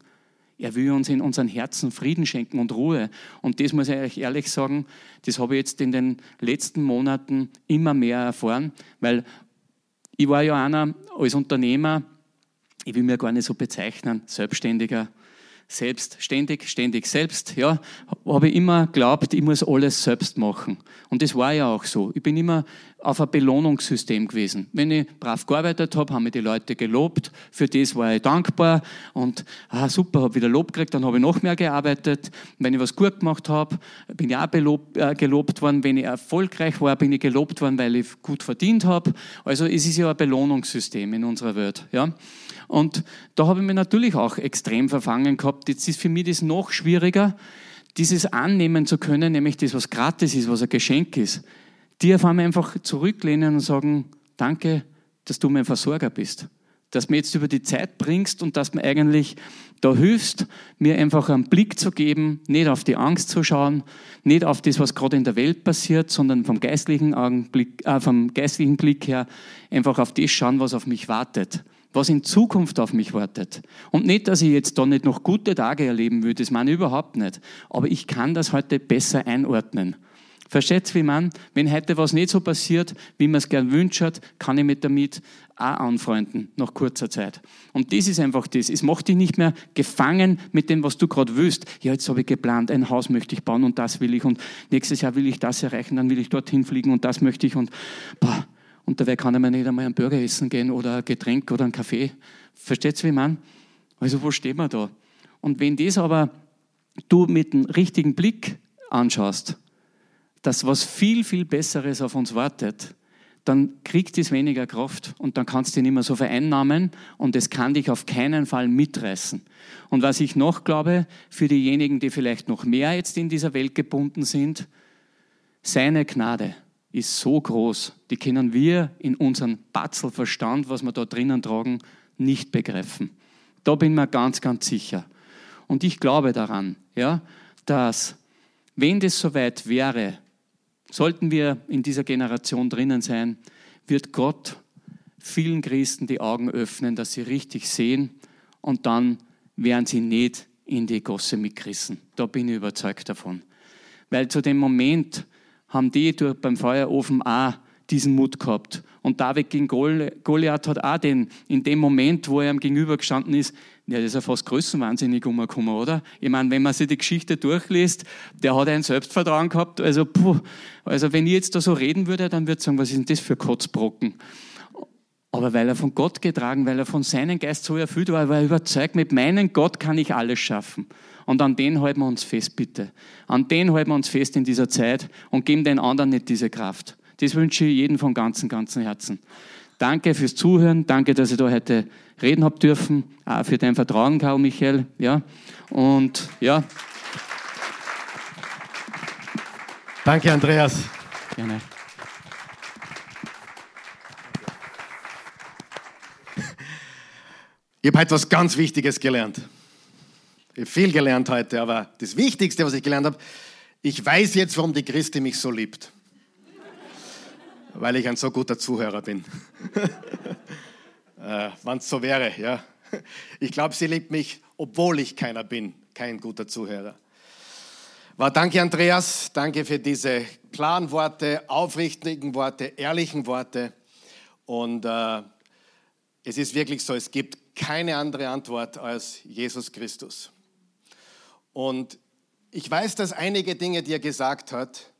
Er will uns in unseren Herzen Frieden schenken und Ruhe. Und das muss ich euch ehrlich sagen, das habe ich jetzt in den letzten Monaten immer mehr erfahren, weil ich war ja einer als Unternehmer, ich will mir gar nicht so bezeichnen, Selbstständiger, selbstständig, ständig selbst, ja, habe ich immer geglaubt, ich muss alles selbst machen. Und das war ja auch so. Ich bin immer auf ein Belohnungssystem gewesen. Wenn ich brav gearbeitet habe, haben mir die Leute gelobt. Für das war ich dankbar und ah, super, habe wieder Lob gekriegt, dann habe ich noch mehr gearbeitet. Wenn ich was gut gemacht habe, bin ich auch belob, äh, gelobt worden. Wenn ich erfolgreich war, bin ich gelobt worden, weil ich gut verdient habe. Also es ist ja ein Belohnungssystem in unserer Welt. Ja? Und da habe ich mich natürlich auch extrem verfangen gehabt. Jetzt ist für mich das noch schwieriger, dieses annehmen zu können, nämlich das, was gratis ist, was ein Geschenk ist. Die auf einmal einfach zurücklehnen und sagen, danke, dass du mein Versorger bist. Dass du mir jetzt über die Zeit bringst und dass du mir eigentlich da hilfst, mir einfach einen Blick zu geben, nicht auf die Angst zu schauen, nicht auf das, was gerade in der Welt passiert, sondern vom geistlichen, Augenblick, äh, vom geistlichen Blick her einfach auf das schauen, was auf mich wartet was in Zukunft auf mich wartet. Und nicht, dass ich jetzt da nicht noch gute Tage erleben will, das meine ich überhaupt nicht. Aber ich kann das heute besser einordnen. Versteht wie man, wenn heute was nicht so passiert, wie man es gern wünscht, kann ich mich damit auch anfreunden, nach kurzer Zeit. Und das ist einfach das. Es macht dich nicht mehr gefangen mit dem, was du gerade willst. Ja, jetzt habe ich geplant, ein Haus möchte ich bauen und das will ich und nächstes Jahr will ich das erreichen, dann will ich dorthin fliegen und das möchte ich und boah, und dabei kann man nicht einmal einen Burger essen gehen oder ein Getränk oder einen Kaffee. Versteht ihr, wie man? Also wo steht man da? Und wenn das aber du mit dem richtigen Blick anschaust, dass was viel, viel Besseres auf uns wartet, dann kriegt es weniger Kraft und dann kannst du nicht mehr so vereinnahmen und es kann dich auf keinen Fall mitreißen. Und was ich noch glaube, für diejenigen, die vielleicht noch mehr jetzt in dieser Welt gebunden sind, seine Gnade ist so groß, die können wir in unserem Batzelverstand, was wir da drinnen tragen, nicht begreifen. Da bin ich mir ganz, ganz sicher. Und ich glaube daran, ja, dass wenn das soweit wäre, sollten wir in dieser Generation drinnen sein, wird Gott vielen Christen die Augen öffnen, dass sie richtig sehen und dann werden sie nicht in die Gosse mitgerissen. Da bin ich überzeugt davon. Weil zu dem Moment haben die durch beim Feuerofen auch diesen Mut gehabt. Und David gegen Goliath hat auch den, in dem Moment, wo er ihm gegenübergestanden ist, ja, das ist ja fast größenwahnsinnig umgekommen, oder? Ich meine, wenn man sich die Geschichte durchliest, der hat ein Selbstvertrauen gehabt. Also, puh, also wenn ich jetzt da so reden würde, dann würde ich sagen, was ist denn das für Kotzbrocken? Aber weil er von Gott getragen, weil er von seinem Geist so erfüllt war, war er überzeugt, mit meinem Gott kann ich alles schaffen. Und an den halten wir uns fest, bitte. An den halten wir uns fest in dieser Zeit und geben den anderen nicht diese Kraft. Das wünsche ich jedem von ganzem, ganzem Herzen. Danke fürs Zuhören. Danke, dass ich da heute reden habe dürfen. Auch für dein Vertrauen, Karl Michael. Ja. Und ja. Danke, Andreas. Gerne. Ich habe etwas ganz Wichtiges gelernt. Ich habe viel gelernt heute, aber das Wichtigste, was ich gelernt habe, ich weiß jetzt, warum die Christi mich so liebt weil ich ein so guter Zuhörer bin. <laughs> äh, Wenn es so wäre, ja. Ich glaube, sie liebt mich, obwohl ich keiner bin, kein guter Zuhörer. War danke, Andreas. Danke für diese klaren Worte, aufrichtigen Worte, ehrlichen Worte. Und äh, es ist wirklich so, es gibt keine andere Antwort als Jesus Christus. Und ich weiß, dass einige Dinge, die er gesagt hat,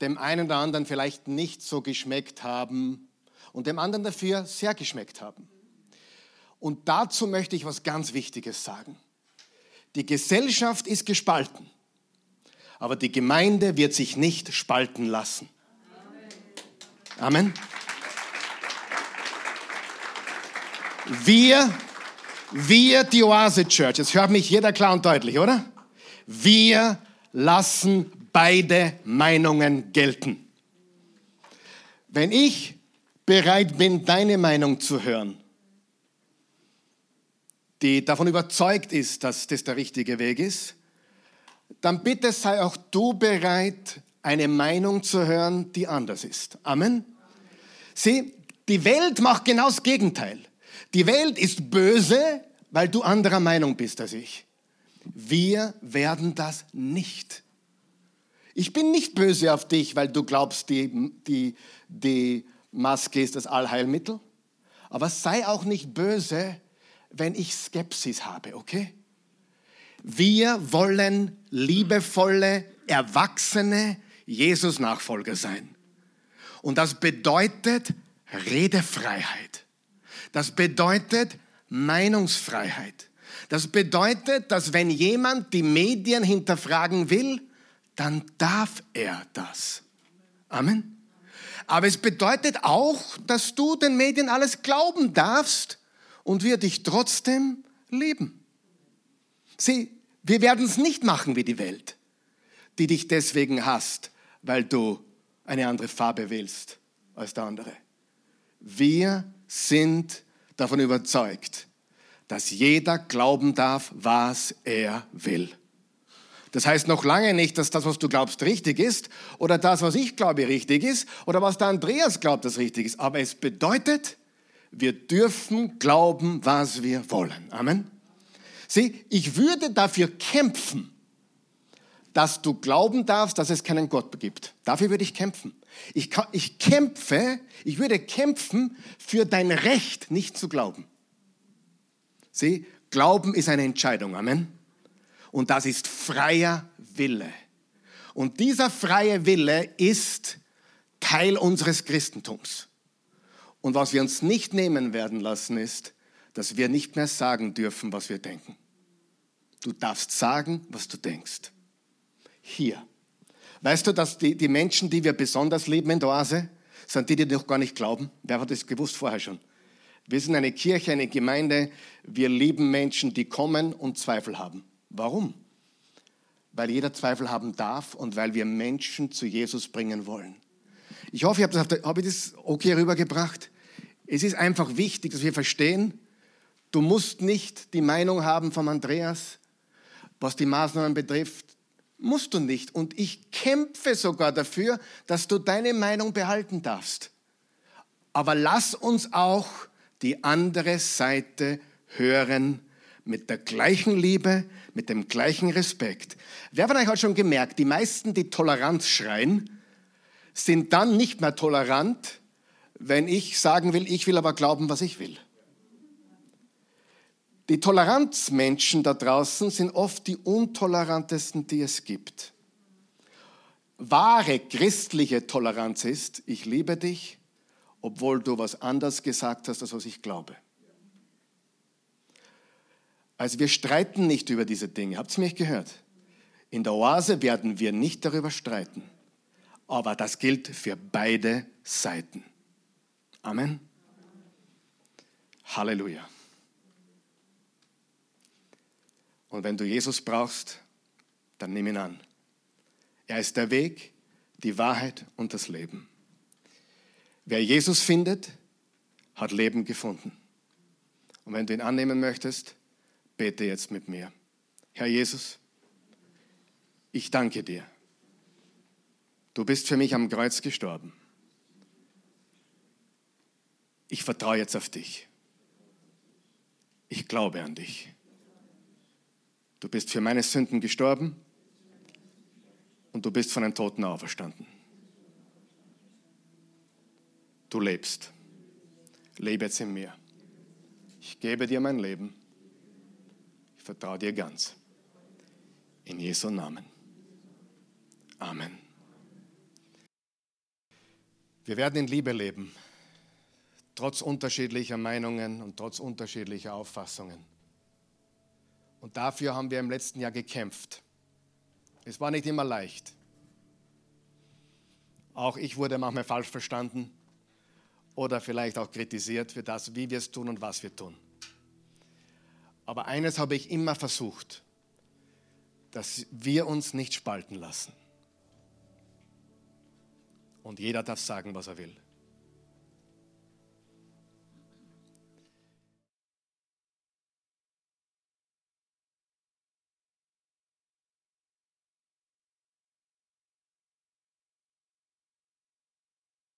dem einen oder anderen vielleicht nicht so geschmeckt haben und dem anderen dafür sehr geschmeckt haben. Und dazu möchte ich was ganz Wichtiges sagen. Die Gesellschaft ist gespalten, aber die Gemeinde wird sich nicht spalten lassen. Amen. Wir, wir, die Oase Church, jetzt hört mich jeder klar und deutlich, oder? Wir lassen beide Meinungen gelten. Wenn ich bereit bin, deine Meinung zu hören, die davon überzeugt ist, dass das der richtige Weg ist, dann bitte sei auch du bereit, eine Meinung zu hören, die anders ist. Amen. Sieh, die Welt macht genau das Gegenteil. Die Welt ist böse, weil du anderer Meinung bist als ich. Wir werden das nicht. Ich bin nicht böse auf dich, weil du glaubst, die, die, die Maske ist das Allheilmittel. Aber sei auch nicht böse, wenn ich Skepsis habe, okay? Wir wollen liebevolle, erwachsene Jesus-Nachfolger sein. Und das bedeutet Redefreiheit. Das bedeutet Meinungsfreiheit. Das bedeutet, dass wenn jemand die Medien hinterfragen will, dann darf er das. Amen. Aber es bedeutet auch, dass du den Medien alles glauben darfst und wir dich trotzdem lieben. Sieh, wir werden es nicht machen wie die Welt, die dich deswegen hasst, weil du eine andere Farbe wählst als der andere. Wir sind davon überzeugt, dass jeder glauben darf, was er will. Das heißt noch lange nicht, dass das, was du glaubst, richtig ist oder das, was ich glaube, richtig ist oder was der Andreas glaubt, das richtig ist. Aber es bedeutet, wir dürfen glauben, was wir wollen. Amen. Sieh, ich würde dafür kämpfen, dass du glauben darfst, dass es keinen Gott gibt. Dafür würde ich kämpfen. Ich, ich kämpfe, ich würde kämpfen für dein Recht, nicht zu glauben. Sieh, Glauben ist eine Entscheidung. Amen. Und das ist freier Wille. Und dieser freie Wille ist Teil unseres Christentums. Und was wir uns nicht nehmen werden lassen, ist, dass wir nicht mehr sagen dürfen, was wir denken. Du darfst sagen, was du denkst. Hier. Weißt du, dass die, die Menschen, die wir besonders lieben in der Oase, sind die, die noch gar nicht glauben? Wer hat das gewusst vorher schon? Wir sind eine Kirche, eine Gemeinde. Wir lieben Menschen, die kommen und Zweifel haben. Warum? Weil jeder Zweifel haben darf und weil wir Menschen zu Jesus bringen wollen. Ich hoffe, ich habe das, hab ich das okay rübergebracht. Es ist einfach wichtig, dass wir verstehen, du musst nicht die Meinung haben von Andreas, was die Maßnahmen betrifft. Musst du nicht. Und ich kämpfe sogar dafür, dass du deine Meinung behalten darfst. Aber lass uns auch die andere Seite hören mit der gleichen Liebe, mit dem gleichen Respekt. Wer von euch hat schon gemerkt, die meisten, die Toleranz schreien, sind dann nicht mehr tolerant, wenn ich sagen will, ich will aber glauben, was ich will. Die Toleranzmenschen da draußen sind oft die untolerantesten, die es gibt. Wahre christliche Toleranz ist, ich liebe dich, obwohl du was anders gesagt hast, als was ich glaube. Also wir streiten nicht über diese Dinge. Habt ihr mich gehört? In der Oase werden wir nicht darüber streiten. Aber das gilt für beide Seiten. Amen. Halleluja. Und wenn du Jesus brauchst, dann nimm ihn an. Er ist der Weg, die Wahrheit und das Leben. Wer Jesus findet, hat Leben gefunden. Und wenn du ihn annehmen möchtest, bete jetzt mit mir. Herr Jesus, ich danke dir. Du bist für mich am Kreuz gestorben. Ich vertraue jetzt auf dich. Ich glaube an dich. Du bist für meine Sünden gestorben und du bist von den Toten auferstanden. Du lebst. Lebe jetzt in mir. Ich gebe dir mein Leben. Ich vertraue dir ganz. In Jesu Namen. Amen. Wir werden in Liebe leben, trotz unterschiedlicher Meinungen und trotz unterschiedlicher Auffassungen. Und dafür haben wir im letzten Jahr gekämpft. Es war nicht immer leicht. Auch ich wurde manchmal falsch verstanden oder vielleicht auch kritisiert für das, wie wir es tun und was wir tun. Aber eines habe ich immer versucht, dass wir uns nicht spalten lassen. Und jeder darf sagen, was er will.